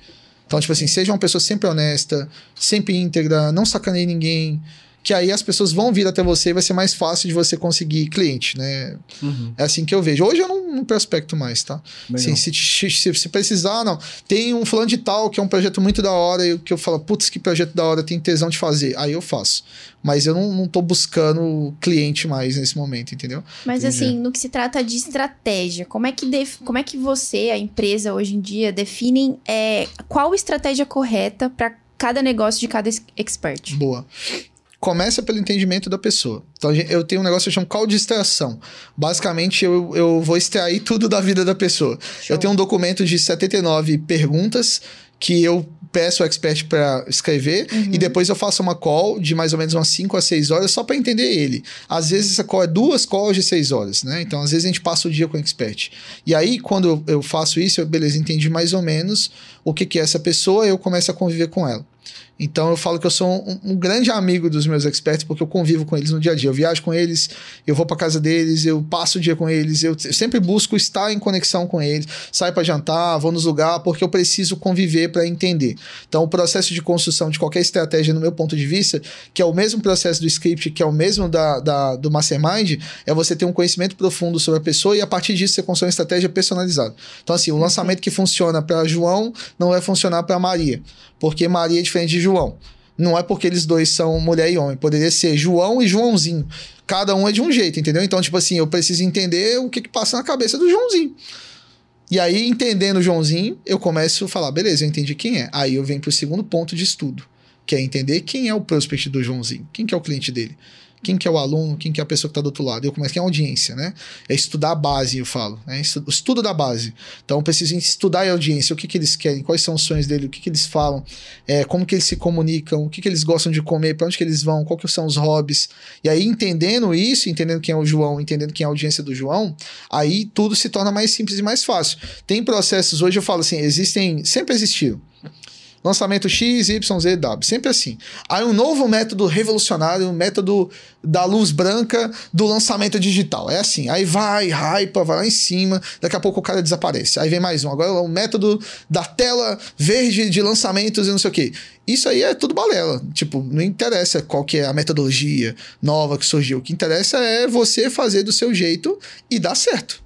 Então, tipo assim, seja uma pessoa sempre honesta, sempre íntegra, não sacaneie ninguém, que aí as pessoas vão vir até você e vai ser mais fácil de você conseguir cliente, né? Uhum. É assim que eu vejo. Hoje eu não, não prospecto mais, tá? Assim, se, se, se precisar, não. Tem um fulano de tal que é um projeto muito da hora e que eu falo, putz, que projeto da hora, tem tesão de fazer. Aí eu faço. Mas eu não, não tô buscando cliente mais nesse momento, entendeu? Mas Entendi. assim, no que se trata de estratégia, como é que, def- como é que você, a empresa hoje em dia, definem é, qual estratégia correta para cada negócio de cada ex- expert? Boa. Começa pelo entendimento da pessoa. Então, eu tenho um negócio que eu chamo call de extração. Basicamente, eu, eu vou extrair tudo da vida da pessoa. Eu tenho um documento de 79 perguntas que eu peço o expert para escrever e depois eu faço uma call de mais ou menos umas 5 a 6 horas só para entender ele. Às vezes essa call é duas calls de 6 horas, né? Então às vezes a gente passa o dia com o expert. E aí quando eu, eu faço isso, eu, beleza, entendi mais ou menos o que, que é essa pessoa, eu começo a conviver com ela. Então eu falo que eu sou um, um grande amigo dos meus experts porque eu convivo com eles no dia a dia. Eu viajo com eles, eu vou para casa deles, eu passo o dia com eles, eu, eu sempre busco estar em conexão com eles, saio para jantar, vou nos lugares porque eu preciso conviver para entender. Então o processo de construção de qualquer estratégia, no meu ponto de vista, que é o mesmo processo do script, que é o mesmo da, da- do mastermind, é você ter um conhecimento profundo sobre a pessoa e a partir disso você constrói uma estratégia personalizada. Então assim, o lançamento que funciona para João não vai funcionar para Maria, porque Maria é diferente de João. Não é porque eles dois são mulher e homem. Poderia ser João e Joãozinho. Cada um é de um jeito, entendeu? Então, tipo assim, eu preciso entender o que, que passa na cabeça do Joãozinho. E aí, entendendo o Joãozinho, eu começo a falar, beleza, eu entendi quem é. Aí eu venho pro segundo ponto de estudo, que é entender quem é o prospect do Joãozinho, quem que é o cliente dele. Quem que é o aluno, quem que é a pessoa que está do outro lado. Eu começo, quem é a audiência, né? É estudar a base, eu falo. Né? Estu- Estudo da base. Então, eu preciso estudar a audiência, o que, que eles querem, quais são os sonhos dele, o que, que eles falam, é, como que eles se comunicam, o que, que eles gostam de comer, para onde que eles vão, que são os hobbies. E aí, entendendo isso, entendendo quem é o João, entendendo quem é a audiência do João, aí tudo se torna mais simples e mais fácil. Tem processos, hoje eu falo assim, existem, sempre existiram. Lançamento X, Y, Z, W. Sempre assim. Aí um novo método revolucionário, um método da luz branca do lançamento digital. É assim. Aí vai, hypa, vai lá em cima, daqui a pouco o cara desaparece. Aí vem mais um. Agora é o método da tela verde de lançamentos e não sei o quê. Isso aí é tudo balela. Tipo, não interessa qual que é a metodologia nova que surgiu. O que interessa é você fazer do seu jeito e dar certo.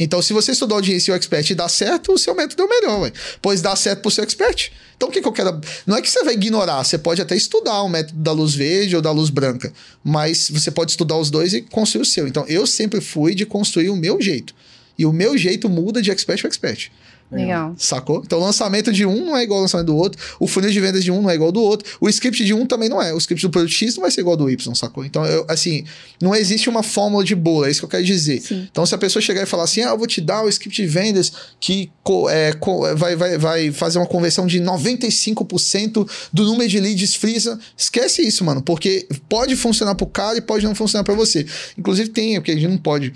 Então, se você estudou audiência e o expert e dá certo, o seu método é o melhor, ué. Pois dá certo pro seu expert. Então, o que, que eu quero. Não é que você vai ignorar, você pode até estudar o método da luz verde ou da luz branca, mas você pode estudar os dois e construir o seu. Então, eu sempre fui de construir o meu jeito. E o meu jeito muda de expert para expert. Legal. Sacou? Então o lançamento de um não é igual ao lançamento do outro. O funil de vendas de um não é igual ao do outro. O script de um também não é. O script do produto X não vai ser igual ao do Y, sacou? Então, eu, assim, não existe uma fórmula de boa, é isso que eu quero dizer. Sim. Então, se a pessoa chegar e falar assim, ah, eu vou te dar o script de vendas que co- é, co- vai, vai, vai fazer uma conversão de 95% do número de leads frisa, esquece isso, mano, porque pode funcionar pro cara e pode não funcionar pra você. Inclusive tem, porque a gente não pode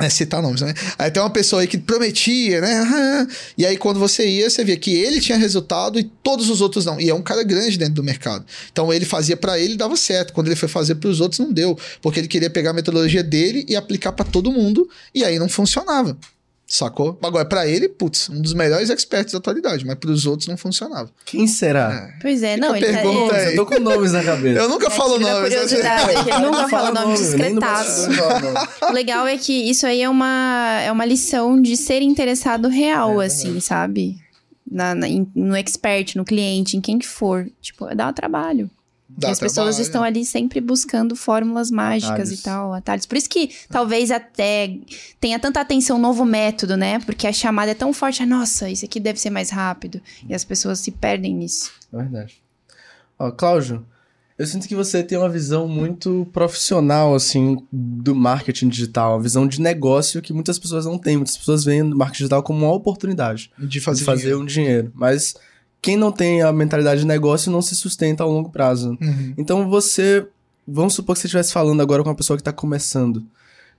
é, citar nomes, né? Aí tem uma pessoa aí que prometia, né? E aí, quando você ia, você via que ele tinha resultado e todos os outros não. E é um cara grande dentro do mercado. Então, ele fazia pra ele dava certo. Quando ele foi fazer pros outros, não deu. Porque ele queria pegar a metodologia dele e aplicar pra todo mundo. E aí não funcionava. Sacou? Agora, pra ele, putz, um dos melhores experts da atualidade. Mas pros outros não funcionava. Quem será? Pois é, Fica não, ele tá- aí. Eu tô com nomes na cabeça. Eu nunca falo Ativa nomes. né? ele nunca fala nome nem no discretaço. bastidor fala nome. O legal é que isso aí é uma, é uma lição de ser interessado real, É, assim, sabe? Na, na- em- no expert, no cliente, em quem que for. Tipo, dá o trabalho. Dá e as pessoas trabalho. estão ali sempre buscando fórmulas mágicas Atalhos. e tal, atalhos. Por isso que talvez até tenha tanta atenção um novo método, né? Porque a chamada é tão forte, ah, nossa, isso aqui deve ser mais rápido. E as pessoas se perdem nisso. É verdade. Ó, Cláudio, eu sinto que você tem uma visão muito profissional, assim, do marketing digital, uma visão de negócio que muitas pessoas não têm. Muitas pessoas veem o marketing digital como uma oportunidade De fazer, de fazer dinheiro. um dinheiro. Mas quem não tem a mentalidade de negócio não se sustenta ao longo prazo. Uhum. Então você, vamos supor que você estivesse falando agora com uma pessoa que está começando.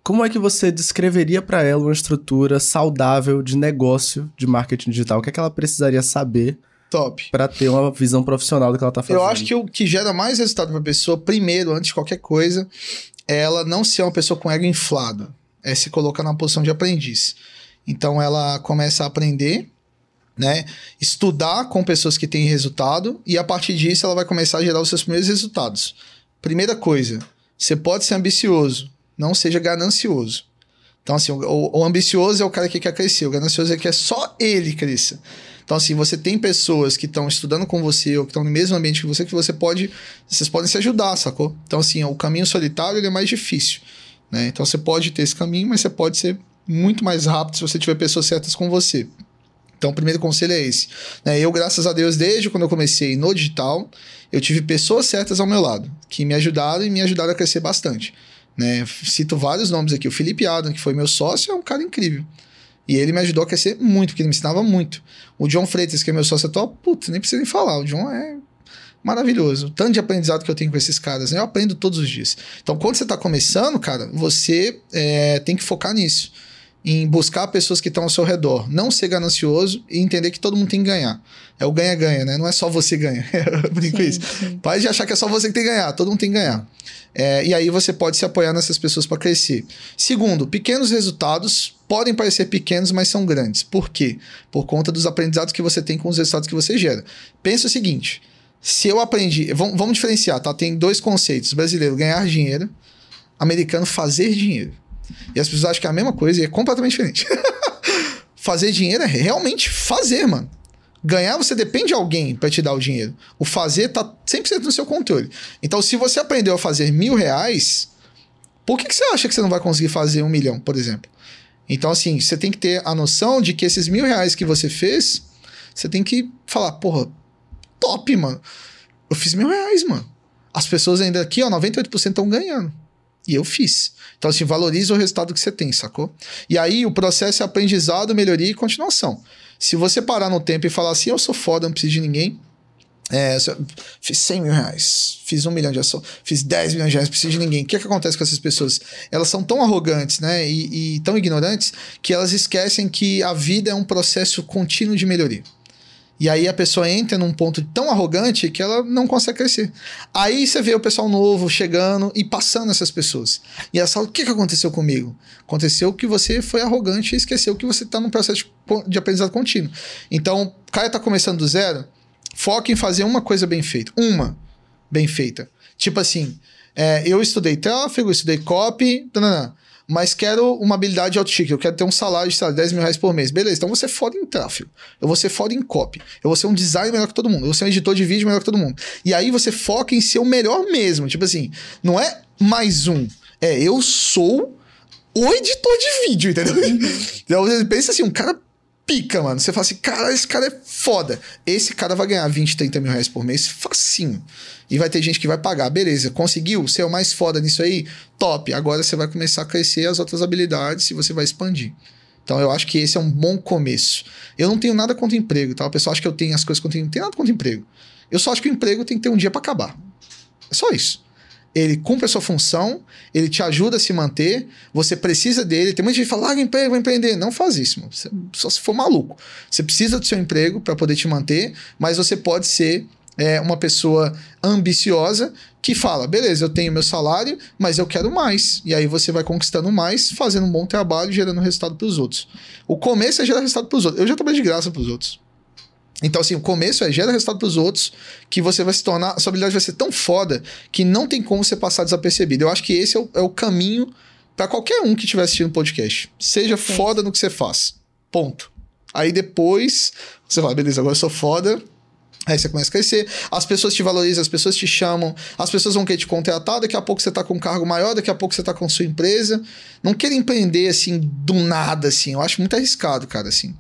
Como é que você descreveria para ela uma estrutura saudável de negócio de marketing digital? O que é que ela precisaria saber Top. para ter uma visão profissional do que ela tá fazendo? Eu acho que o que gera mais resultado pra pessoa, primeiro, antes de qualquer coisa, é ela não ser uma pessoa com ego inflado. É se colocar na posição de aprendiz. Então ela começa a aprender, né? Estudar com pessoas que têm resultado e a partir disso ela vai começar a gerar os seus primeiros resultados. Primeira coisa, você pode ser ambicioso, não seja ganancioso. Então, assim, o, o ambicioso é o cara que quer crescer, o ganancioso é que é só ele cresça. Então, assim, você tem pessoas que estão estudando com você ou que estão no mesmo ambiente que você, que você pode. Vocês podem se ajudar, sacou? Então, assim, o caminho solitário é mais difícil. Né? Então, você pode ter esse caminho, mas você pode ser muito mais rápido se você tiver pessoas certas com você. Então, o primeiro conselho é esse. né? Eu, graças a Deus, desde quando eu comecei no digital, eu tive pessoas certas ao meu lado, que me ajudaram e me ajudaram a crescer bastante. Né? Cito vários nomes aqui. O Felipe Adam, que foi meu sócio, é um cara incrível. E ele me ajudou a crescer muito, porque ele me ensinava muito. O John Freitas, que é meu sócio atual, putz, nem precisa nem falar. O John é maravilhoso. O tanto de aprendizado que eu tenho com esses caras, né? eu aprendo todos os dias. Então, quando você está começando, cara, você é, tem que focar nisso. Em buscar pessoas que estão ao seu redor. Não ser ganancioso e entender que todo mundo tem que ganhar. É o ganha-ganha, né? Não é só você ganha. eu brinco Sim, isso. sim. Pode achar que é só você que tem que ganhar, todo mundo tem que ganhar. É, e aí você pode se apoiar nessas pessoas para crescer. Segundo, pequenos resultados podem parecer pequenos, mas são grandes. Por quê? Por conta dos aprendizados que você tem com os resultados que você gera. Pensa o seguinte: se eu aprendi. Vamos, vamos diferenciar, tá? Tem dois conceitos: brasileiro ganhar dinheiro, americano fazer dinheiro. E as pessoas acham que é a mesma coisa e é completamente diferente. fazer dinheiro é realmente fazer, mano. Ganhar, você depende de alguém para te dar o dinheiro. O fazer tá 100% no seu controle. Então, se você aprendeu a fazer mil reais, por que, que você acha que você não vai conseguir fazer um milhão, por exemplo? Então, assim, você tem que ter a noção de que esses mil reais que você fez, você tem que falar, porra, top, mano. Eu fiz mil reais, mano. As pessoas ainda aqui, ó, 98% estão ganhando. E eu fiz. Então, assim, valoriza o resultado que você tem, sacou? E aí, o processo é aprendizado, melhoria e continuação. Se você parar no tempo e falar assim, eu sou foda, não preciso de ninguém. É, fiz 100 mil reais, fiz um milhão de ações, fiz 10 milhões de reais, preciso de ninguém. O que, é que acontece com essas pessoas? Elas são tão arrogantes, né? E, e tão ignorantes que elas esquecem que a vida é um processo contínuo de melhoria. E aí a pessoa entra num ponto tão arrogante que ela não consegue crescer. Aí você vê o pessoal novo chegando e passando essas pessoas. E ela fala: o que, que aconteceu comigo? Aconteceu que você foi arrogante e esqueceu que você está num processo de, aprendizado contínuo. Então, o cara está começando do zero, foca em fazer uma coisa bem feita. Uma bem feita. Tipo assim, é, eu estudei tráfego, estudei copy, tanana, mas quero uma habilidade chique, eu quero ter um salário de sei lá, 10 mil reais por mês. Beleza, então você foda em tráfego, eu vou ser foda em copy, eu vou ser um designer melhor que todo mundo, eu vou ser um editor de vídeo melhor que todo mundo. E aí você foca em ser o melhor mesmo, tipo assim, não é mais um, é eu sou o editor de vídeo, entendeu? Então você pensa assim, um cara pica, mano. Você fala assim, cara, esse cara é foda. Esse cara vai ganhar 20, 30 mil reais por mês facinho. E vai ter gente que vai pagar. Beleza, conseguiu ser o mais foda nisso aí? Top. Agora você vai começar a crescer as outras habilidades e você vai expandir. Então eu acho que esse é um bom começo. Eu não tenho nada contra emprego, tá? O pessoal acha que eu tenho as coisas contra emprego. Não tenho nada contra emprego. Eu só acho que o emprego tem que ter um dia para acabar. É só isso. Ele cumpre a sua função, ele te ajuda a se manter, você precisa dele. Tem muita gente que fala, larga emprego, vai empreender. Não faz isso, mano. Você, só se for maluco. Você precisa do seu emprego para poder te manter, mas você pode ser é, uma pessoa ambiciosa que fala: beleza, eu tenho meu salário, mas eu quero mais. E aí você vai conquistando mais, fazendo um bom trabalho, gerando resultado para os outros. O começo é gerar resultado para os outros. Eu já trabalhei de graça para os outros. Então, assim, o começo é gera resultado para os outros, que você vai se tornar. A sua habilidade vai ser tão foda que não tem como você passar desapercebido. Eu acho que esse é o, é o caminho para qualquer um que estiver assistindo o podcast. Seja Sim. foda no que você faz. Ponto. Aí depois, você fala, beleza, agora eu sou foda, Aí você começa a crescer, as pessoas te valorizam, as pessoas te chamam, as pessoas vão querer te contratar, daqui a pouco você tá com um cargo maior, daqui a pouco você tá com sua empresa. Não queira empreender assim do nada, assim. Eu acho muito arriscado, cara, assim.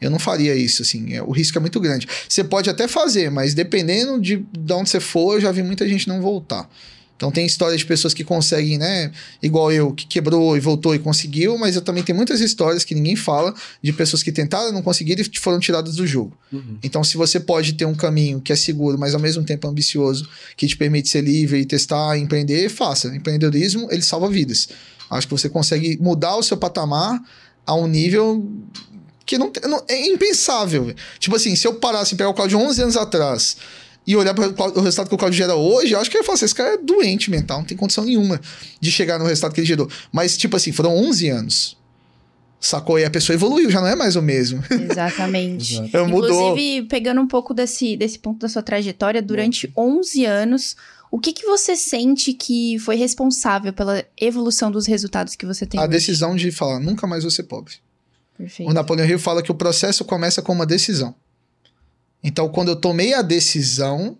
Eu não faria isso, assim. É, o risco é muito grande. Você pode até fazer, mas dependendo de, de onde você for, eu já vi muita gente não voltar. Então tem histórias de pessoas que conseguem, né? Igual eu, que quebrou e voltou e conseguiu, mas eu também tenho muitas histórias que ninguém fala de pessoas que tentaram, não conseguiram e foram tiradas do jogo. Uhum. Então, se você pode ter um caminho que é seguro, mas ao mesmo tempo ambicioso, que te permite ser livre e testar, empreender, faça. Empreendedorismo, ele salva vidas. Acho que você consegue mudar o seu patamar a um nível que não, não é impensável. Tipo assim, se eu parasse em pegar o de 11 anos atrás e olhar para o resultado que o Claudio gera hoje, eu acho que eu ia falar assim, esse cara é doente mental, não tem condição nenhuma de chegar no resultado que ele gerou. Mas, tipo assim, foram 11 anos. Sacou? E a pessoa evoluiu, já não é mais o mesmo. Exatamente. Exato. Mudou. Inclusive, pegando um pouco desse, desse ponto da sua trajetória, durante Bom. 11 anos, o que, que você sente que foi responsável pela evolução dos resultados que você tem? A hoje? decisão de falar, nunca mais vou ser pobre. Perfeito. O Napoleão Hill fala que o processo começa com uma decisão. Então, quando eu tomei a decisão,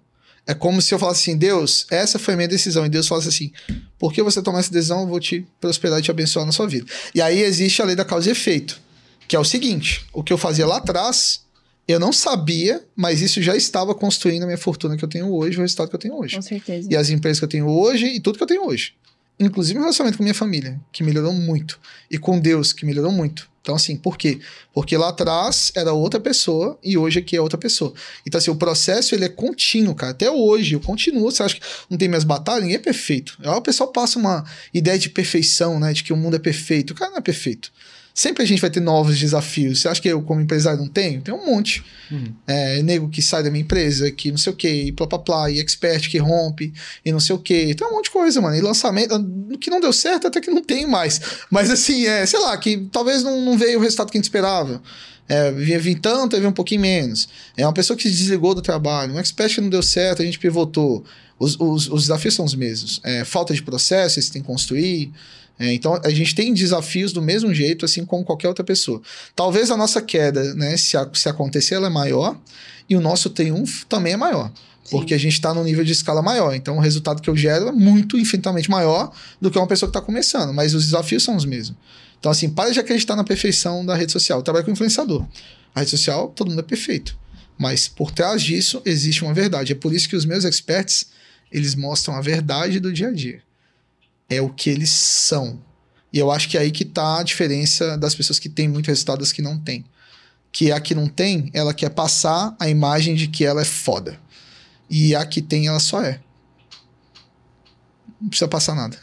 é como se eu falasse assim: Deus, essa foi a minha decisão. E Deus falasse assim: por que você tomar essa decisão, eu vou te prosperar e te abençoar na sua vida. E aí existe a lei da causa e efeito, que é o seguinte: o que eu fazia lá atrás, eu não sabia, mas isso já estava construindo a minha fortuna que eu tenho hoje, o resultado que eu tenho hoje. Com certeza. E as empresas que eu tenho hoje e tudo que eu tenho hoje. Inclusive o relacionamento com minha família, que melhorou muito. E com Deus, que melhorou muito. Então, assim, por quê? Porque lá atrás era outra pessoa e hoje aqui é outra pessoa. Então, assim, o processo ele é contínuo, cara. Até hoje eu continuo. Você acha que não tem minhas batalhas? Ninguém é perfeito. Aí o pessoal passa uma ideia de perfeição, né? De que o mundo é perfeito. O cara não é perfeito. Sempre a gente vai ter novos desafios. Você acha que eu, como empresário, não tenho? Tem um monte. Uhum. É, nego que sai da minha empresa, que não sei o quê, e plá, plá, plá, e expert que rompe, e não sei o quê. Tem um monte de coisa, mano. E lançamento, que não deu certo, até que não tem mais. Mas assim, é, sei lá, que talvez não, não veio o resultado que a gente esperava. É, vinha vir tanto, veio um pouquinho menos. É uma pessoa que se desligou do trabalho. Um expert que não deu certo, a gente pivotou. Os, os, os desafios são os mesmos. É, falta de processo, você tem que construir. É, então a gente tem desafios do mesmo jeito, assim como qualquer outra pessoa. Talvez a nossa queda, né, se, a, se acontecer, ela é maior e o nosso triunfo também é maior. Sim. Porque a gente está num nível de escala maior. Então o resultado que eu gero é muito infinitamente maior do que uma pessoa que está começando. Mas os desafios são os mesmos. Então, assim, para de acreditar na perfeição da rede social. Eu trabalho com influenciador. A rede social, todo mundo é perfeito. Mas por trás disso existe uma verdade. É por isso que os meus experts, eles mostram a verdade do dia a dia é o que eles são. E eu acho que é aí que tá a diferença das pessoas que têm muito resultado das que não têm. Que a que não tem, ela quer passar a imagem de que ela é foda. E a que tem, ela só é. Não precisa passar nada.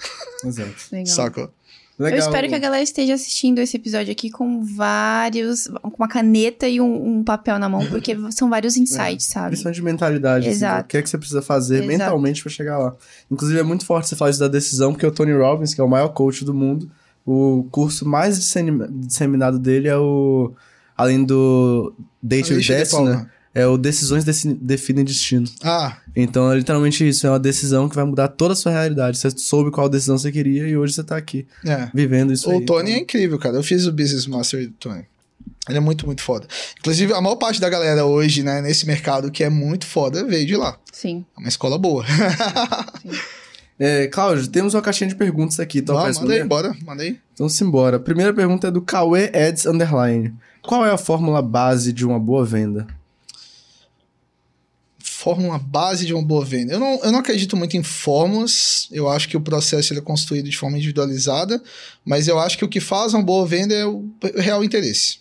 Exato. Legal. Sacou? Legal. Eu espero que a galera esteja assistindo esse episódio aqui com vários. com uma caneta e um, um papel na mão, porque são vários insights, é, sabe? Questão de mentalidade. Assim, Exato. Assim, o que é que você precisa fazer Exato. mentalmente para chegar lá. Inclusive, é muito forte você falar isso da decisão, porque o Tony Robbins, que é o maior coach do mundo, o curso mais disseminado dele é o. Além do Date with Destiny, é o Decisões Definem Destino. Ah. Então é literalmente isso. É uma decisão que vai mudar toda a sua realidade. Você soube qual decisão você queria e hoje você tá aqui. É. Vivendo isso o aí. O Tony então. é incrível, cara. Eu fiz o Business Master do Tony. Ele é muito, muito foda. Inclusive, a maior parte da galera hoje, né, nesse mercado que é muito foda, veio de lá. Sim. É uma escola boa. Sim. É, Cláudio, temos uma caixinha de perguntas aqui, então Ah, manda aí, bora, manda aí. Então simbora. A primeira pergunta é do Cauê Eds Underline. Qual é a fórmula base de uma boa venda? Fórmula base de uma boa venda. Eu não, eu não acredito muito em fórmulas. Eu acho que o processo ele é construído de forma individualizada. Mas eu acho que o que faz uma boa venda é o real interesse.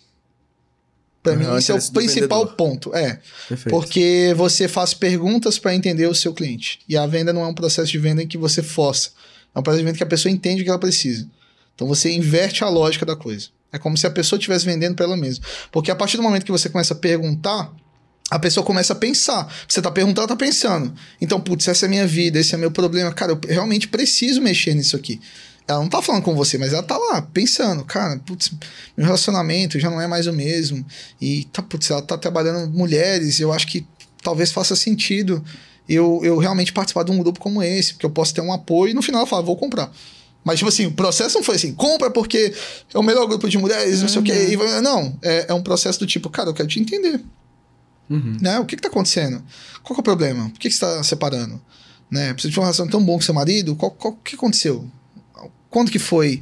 Para O mim, esse é o principal vendedor. ponto. É. Perfeito. Porque você faz perguntas para entender o seu cliente. E a venda não é um processo de venda em que você força. É um processo de venda que a pessoa entende o que ela precisa. Então você inverte a lógica da coisa. É como se a pessoa estivesse vendendo para ela mesma. Porque a partir do momento que você começa a perguntar, a pessoa começa a pensar. Você tá perguntando, ela tá pensando. Então, putz, essa é a minha vida, esse é meu problema. Cara, eu realmente preciso mexer nisso aqui. Ela não tá falando com você, mas ela tá lá pensando, cara, putz, meu relacionamento já não é mais o mesmo. E tá, putz, ela tá trabalhando mulheres, eu acho que talvez faça sentido eu, eu realmente participar de um grupo como esse, porque eu posso ter um apoio e no final ela fala, vou comprar. Mas, tipo assim, o processo não foi assim, compra porque é o melhor grupo de mulheres, não sei o quê. E vai- não, é, é um processo do tipo, cara, eu quero te entender. Uhum. Né? O que, que tá acontecendo? Qual é o problema? Por que, que você tá separando? Né? Precisa de uma relação tão bom com seu marido? Qual, qual, o que aconteceu? Quando que foi?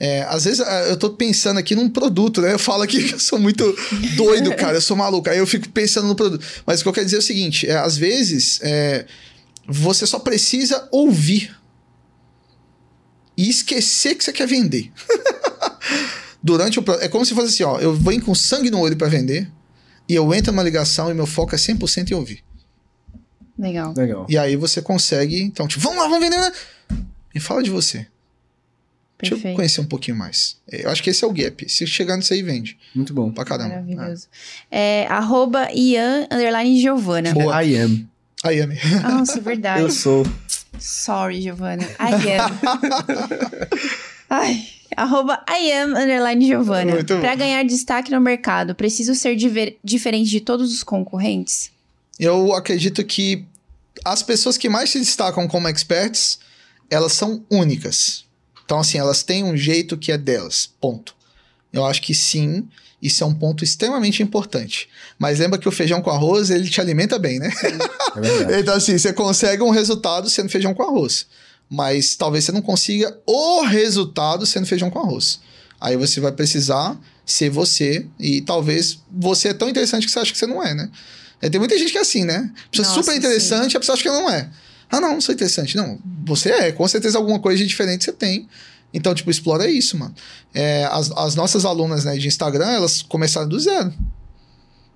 É, às vezes ah, eu tô pensando aqui num produto, né? Eu falo aqui que eu sou muito doido, cara, eu sou maluco. Aí eu fico pensando no produto. Mas o que eu quero dizer é o seguinte: é, às vezes é, você só precisa ouvir e esquecer que você quer vender. Durante o É como se fosse assim: ó, eu venho com sangue no olho para vender e eu entro numa ligação e meu foco é 100% em ouvir. Legal. Legal. E aí você consegue, então, tipo, vamos lá, vamos vender. né? Me fala de você. Deixa eu Perfeito. conhecer um pouquinho mais. Eu acho que esse é o gap. Se chegar nisso aí, vende. Muito bom. Pra caramba. Maravilhoso. É, arroba Ian underline Giovana. Boa. I am. É. Aí, Ami. Nossa, verdade. Eu sou. Sorry, Giovana. I am. Ai. Arroba I am underline Giovana. Muito bom. Pra ganhar destaque no mercado, preciso ser diver- diferente de todos os concorrentes? Eu acredito que as pessoas que mais se destacam como experts, elas são únicas. Então, assim, elas têm um jeito que é delas. Ponto. Eu acho que sim, isso é um ponto extremamente importante. Mas lembra que o feijão com arroz, ele te alimenta bem, né? É. Então, assim, você consegue um resultado sendo feijão com arroz. Mas talvez você não consiga o resultado sendo feijão com arroz. Aí você vai precisar ser você. E talvez você é tão interessante que você acha que você não é, né? É, tem muita gente que é assim, né? Pessoa Nossa, super interessante, a pessoa acha que não é. Ah, não, não sou interessante. Não, você é. Com certeza alguma coisa de diferente você tem. Então, tipo, explora isso, mano. É, as, as nossas alunas né, de Instagram, elas começaram do zero.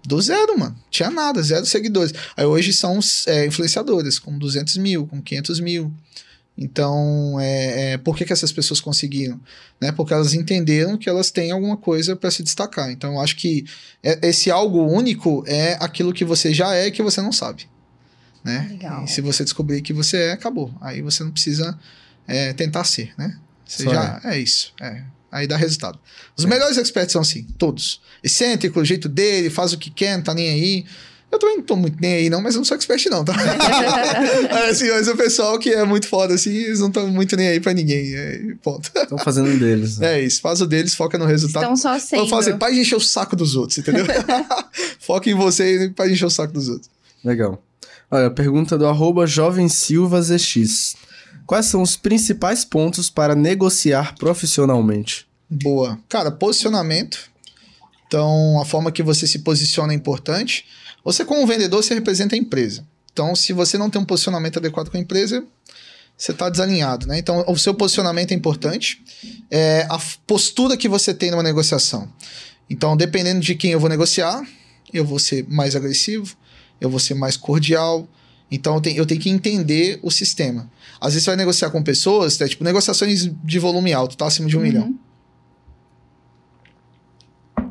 Do zero, mano. Tinha nada, zero seguidores. Aí hoje são é, influenciadoras, com 200 mil, com 500 mil. Então, é, é, por que, que essas pessoas conseguiram? Né? Porque elas entenderam que elas têm alguma coisa para se destacar. Então, eu acho que é- esse algo único é aquilo que você já é e que você não sabe. Né? Legal. E se você descobrir que você é, acabou. Aí você não precisa é, tentar ser, né? Você Só já é. isso. É. Aí dá resultado. Os melhores experts são assim, todos. Excêntrico, o jeito dele, faz o que quer, não tá nem aí. Eu também não tô muito nem aí, não, mas eu não sou expert, não, tá? É, assim, mas o pessoal que é muito foda, assim, eles não estão muito nem aí pra ninguém. É, ponto. Estão fazendo um deles. né? É isso, faz o deles, foca no resultado. Estão só sendo. Eu falo assim, para de encher o saco dos outros, entendeu? Foca em você e para de encher o saco dos outros. Legal. Olha, pergunta do arroba. Quais são os principais pontos para negociar profissionalmente? Boa. Cara, posicionamento. Então, a forma que você se posiciona é importante. Você, como vendedor, você representa a empresa. Então, se você não tem um posicionamento adequado com a empresa, você está desalinhado, né? Então, o seu posicionamento é importante. É a postura que você tem numa negociação. Então, dependendo de quem eu vou negociar, eu vou ser mais agressivo, eu vou ser mais cordial. Então, eu tenho, eu tenho que entender o sistema. Às vezes, você vai negociar com pessoas, né? tipo, negociações de volume alto, tá? Acima de um Uhum. milhão.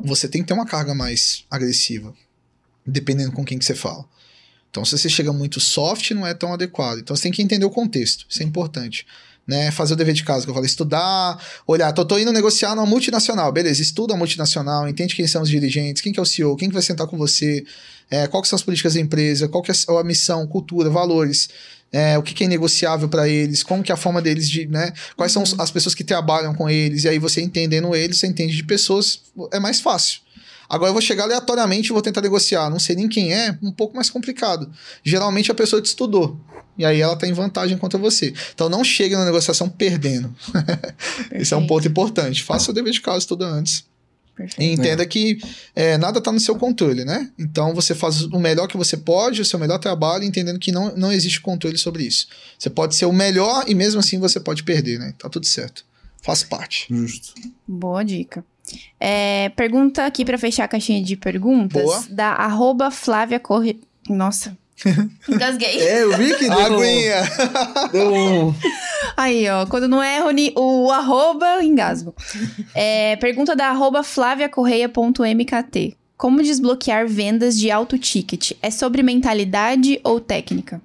Você tem que ter uma carga mais agressiva, dependendo com quem que você fala. Então, se você chega muito soft, não é tão adequado. Então, você tem que entender o contexto. Isso é importante. Né? Fazer o dever de casa, que eu falei, estudar, olhar. Tô, tô indo negociar numa multinacional. Beleza, estuda a multinacional, entende quem são os dirigentes, quem que é o CEO, quem que vai sentar com você, é, qual que são as políticas da empresa, qual que é a missão, cultura, valores, é, o que, que é negociável para eles, como que é a forma deles de, né? Quais são os- as pessoas que trabalham com eles, e aí você entendendo eles, você entende de pessoas, é mais fácil. Agora eu vou chegar aleatoriamente e vou tentar negociar. Não sei nem quem é, um pouco mais complicado. Geralmente a pessoa te estudou. E aí ela tá em vantagem contra você. Então não chegue na negociação perdendo. Esse é um ponto importante. Faça o dever de casa tudo antes. Perfeito. E entenda que é, nada está no seu controle, né? Então você faz o melhor que você pode, o seu melhor trabalho, entendendo que não, não existe controle sobre isso. Você pode ser o melhor e mesmo assim você pode perder, né? Tá tudo certo. Faz parte. Justo. Boa dica. É, pergunta aqui pra fechar a caixinha de perguntas Boa. da arroba Flávia Corre... Nossa. Engasguei. É, eu vi que deu, Aguinha! deu um... Aí, ó, quando não erro ni- o arroba, engasgo. É, pergunta da arroba flaviacorreia.mkt. Como desbloquear vendas de alto ticket? É sobre mentalidade ou técnica?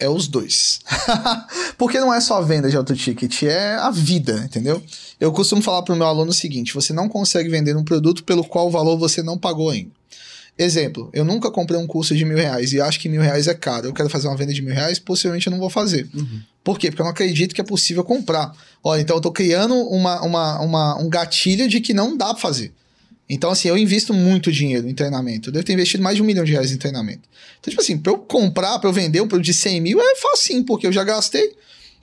É os dois. Porque não é só a venda de auto ticket, é a vida, entendeu? Eu costumo falar para o meu aluno o seguinte: você não consegue vender um produto pelo qual o valor você não pagou ainda. Exemplo, eu nunca comprei um curso de mil reais e acho que mil reais é caro. Eu quero fazer uma venda de mil reais, possivelmente eu não vou fazer. Por quê? Porque eu não acredito que é possível comprar. Olha, então eu tô criando uma, uma, uma- um gatilho de que não dá pra fazer. Então, assim, eu invisto muito dinheiro em treinamento. Eu devo ter investido mais de um milhão de reais em treinamento. Então, tipo assim, pra eu comprar, pra eu vender um produto de 100 mil, é facinho, porque eu já gastei.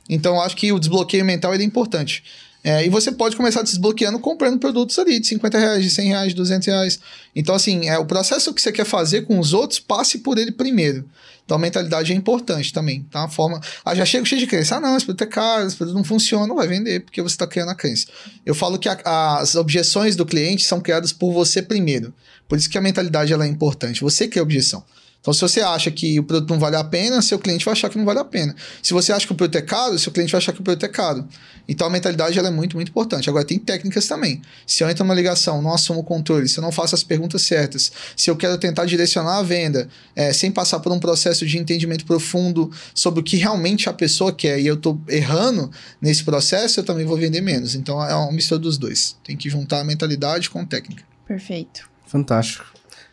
Então, eu acho que o desbloqueio mental é importante. É, e você pode começar desbloqueando comprando produtos ali de 50 reais, de 100 reais, de 200 reais. Então, assim, é, o processo que você quer fazer com os outros, passe por ele primeiro. Então, a mentalidade é importante também, tá? A forma... Ah, já chega cheio de crença. Ah, não, esse produto é caro, esse produto não funciona, não vai vender, porque você está criando a crença. Eu falo que a- as objeções do cliente são criadas por você primeiro. Por isso que a mentalidade ela é importante. Você cria a objeção. Então, se você acha que o produto não vale a pena, seu cliente vai achar que não vale a pena. Se você acha que o produto é caro, seu cliente vai achar que o produto é caro. Então, a mentalidade ela é muito, muito importante. Agora, tem técnicas também. Se eu entro numa ligação, não assumo o controle, se eu não faço as perguntas certas, se eu quero tentar direcionar a venda é, sem passar por um processo de entendimento profundo sobre o que realmente a pessoa quer e eu estou errando nesse processo, eu também vou vender menos. Então, é uma mistura dos dois. Tem que juntar a mentalidade com técnica. Perfeito. Fantástico.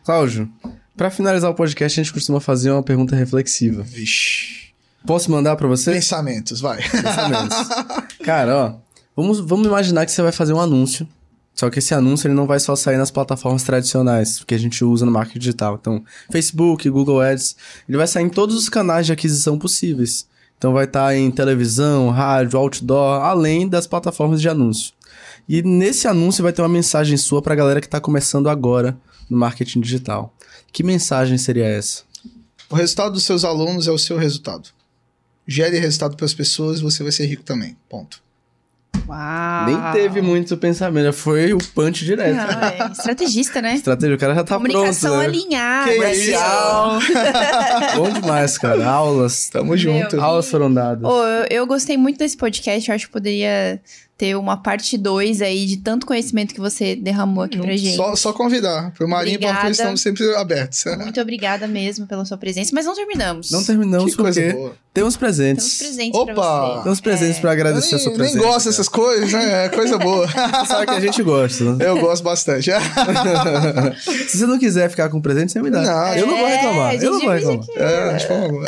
Cláudio, pra finalizar o podcast, a gente costuma fazer uma pergunta reflexiva. Vixe. Posso mandar pra você? Pensamentos, vai. Pensamentos. Cara, ó, vamos, vamos imaginar que você vai fazer um anúncio. Só que esse anúncio ele não vai só sair nas plataformas tradicionais que a gente usa no marketing digital. Então, Facebook, Google Ads, ele vai sair em todos os canais de aquisição possíveis. Então, vai estar em televisão, rádio, outdoor, além das plataformas de anúncio. E nesse anúncio vai ter uma mensagem sua pra galera que tá começando agora no marketing digital. Que mensagem seria essa? O resultado dos seus alunos é o seu resultado. Gere resultado para as pessoas, você vai ser rico também. Ponto. Uau. Nem teve muito pensamento, foi o punch direto. Não, é estrategista, né? Estratégia, o cara já tá Comunicação pronto. né? alinhada. Que Comercial. Bom demais, cara. Aulas. Tamo junto. Aulas foram dadas. Ô, eu, eu gostei muito desse podcast. Eu acho que poderia ter uma parte 2 aí de tanto conhecimento que você derramou aqui pra gente. Só, só convidar. Pro Marinho e Obrigada. Porto estamos sempre abertos. Muito obrigada mesmo pela sua presença. Mas não terminamos. Não terminamos que coisa porque boa. temos presentes. Temos presentes Opa! pra você. Temos presentes É. pra agradecer a nem, sua nem presença. gosto dessas coisas, né? É coisa boa. Você sabe que a gente gosta. né? Eu gosto bastante. Se você não quiser ficar com presente, você me dá. Não, eu não vou É, reclamar. a Eu não vou reclamar. É, de forma alguma.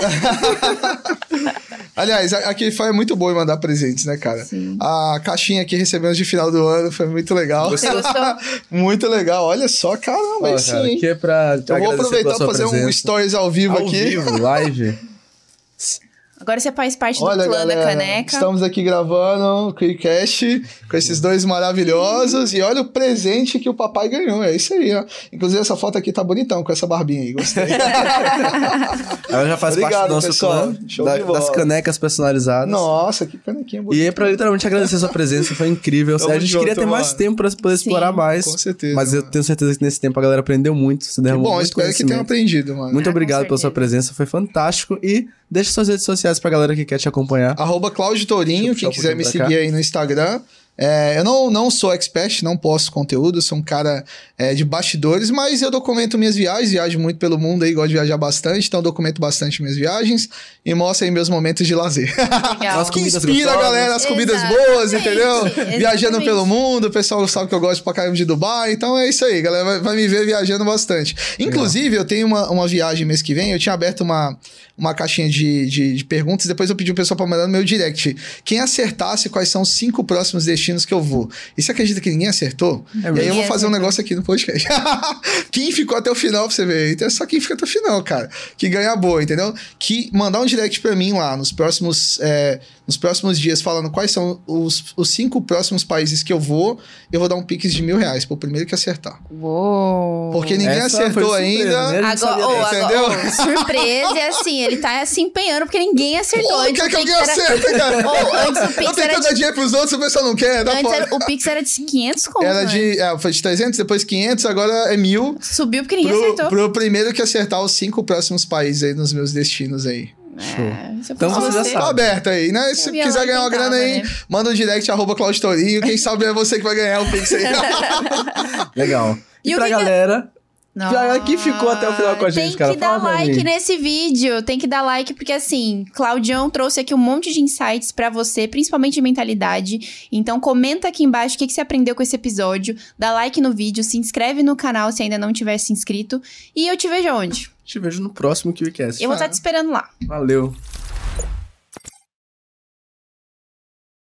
Aliás, a- aqui foi muito bom em mandar presentes, né, cara? Sim. A caixinha que recebemos de final do ano foi muito legal. Você gostou? muito legal. Olha só, caramba, aí cara, sim. hein? aqui é pra Eu vou aproveitar e sua fazer um presença. stories ao vivo Ao aqui. vivo, live. Agora você faz parte Olha, do clã galera, da caneca. estamos aqui gravando o Quickcast com esses dois maravilhosos e olha o presente que o papai ganhou, é isso aí, ó. Inclusive essa foto aqui tá bonitão com essa barbinha aí, gostei. Ela já faz parte Obrigado, do nosso pessoal. clã, Show da- de bola. das canecas personalizadas. Nossa, que canequinha bonita. E é pra literalmente agradecer a sua presença, foi incrível. Tamo a gente junto, queria ter mais mano. tempo pra poder Sim. explorar mais. Com certeza, Mas eu mano. tenhho certeza que nesse tempo a galera aprendeu muito. Se Que bom, muito espero que tenham aprendido, mano. Muito Ah, obrigado pela sua presença, foi fantástico. E deixa suas redes sociais pra galera que quer te acompanhar. Arroba Cláudio Tourinho, quem quiser um me seguir aí no Instagram. É, eu não, não sou expert, não posto conteúdo, sou um cara é, de bastidores, mas eu documento minhas viagens, viajo muito pelo mundo aí, gosto de viajar bastante, então eu documento bastante minhas viagens e mostro aí meus momentos de lazer. Legal. Nossa, que comidas inspira a galera, as comidas Exatamente, boas, entendeu? exatamente. Viajando pelo mundo, o pessoal sabe que eu gosto pra caramba de Dubai, então é isso aí, galera vai, vai me ver viajando bastante. Inclusive, eu tenho uma, uma viagem mês que vem, eu tinha aberto uma, uma caixinha de, de, de perguntas, depois eu pedi o pessoal pra mandar no meu direct. Quem acertasse quais são os cinco próximos destinos destinos que eu vou. E você acredita que ninguém acertou? É e aí eu vou fazer um negócio aqui no podcast. quem ficou até o final pra você ver? Então é só quem fica até o final, cara. Que ganha boa, entendeu? Que mandar um direct pra mim lá nos próximos, é, nos próximos dias falando quais são os, os cinco próximos países que eu vou, eu vou dar um pix de mil reais pro primeiro que acertar. Uou. Porque ninguém Essa acertou surpresa, ainda. né? Agora, dessa. Entendeu? agora, ô, surpresa é assim, ele tá se empenhando porque ninguém acertou. Pô, Antes quer o que alguém Pix era- acerte, cara? Ô, antes o eu Pix tenho era que dar de, dinheiro pros outros, o pessoal não quer, dá antes era- o Pix era de 500 conto, Era né? de. É, foi de 300, depois 500, agora é mil. Subiu porque ninguém Pro, acertou. pro primeiro que acertar os cinco próximos países aí nos meus destinos aí. É, Então você já sabe. Tá aberto aí, né? Se quiser ganhar uma grana aí, né? manda um direct, arroba. Quem sabe é você que vai ganhar o Pix aí. Legal. E, E pra que que- galera, Já que ficou até o final com a gente, tem cara, que dar fala like nesse vídeo, tem que dar like, porque assim, Claudião trouxe aqui um monte de insights pra você, principalmente de mentalidade. Então comenta aqui embaixo o que, que você aprendeu com esse episódio, dá like no vídeo, se inscreve no canal se ainda não tiver se inscrito. E eu te vejo onde? te vejo no próximo KiwiCast. Eu vou estar te esperando lá. Valeu.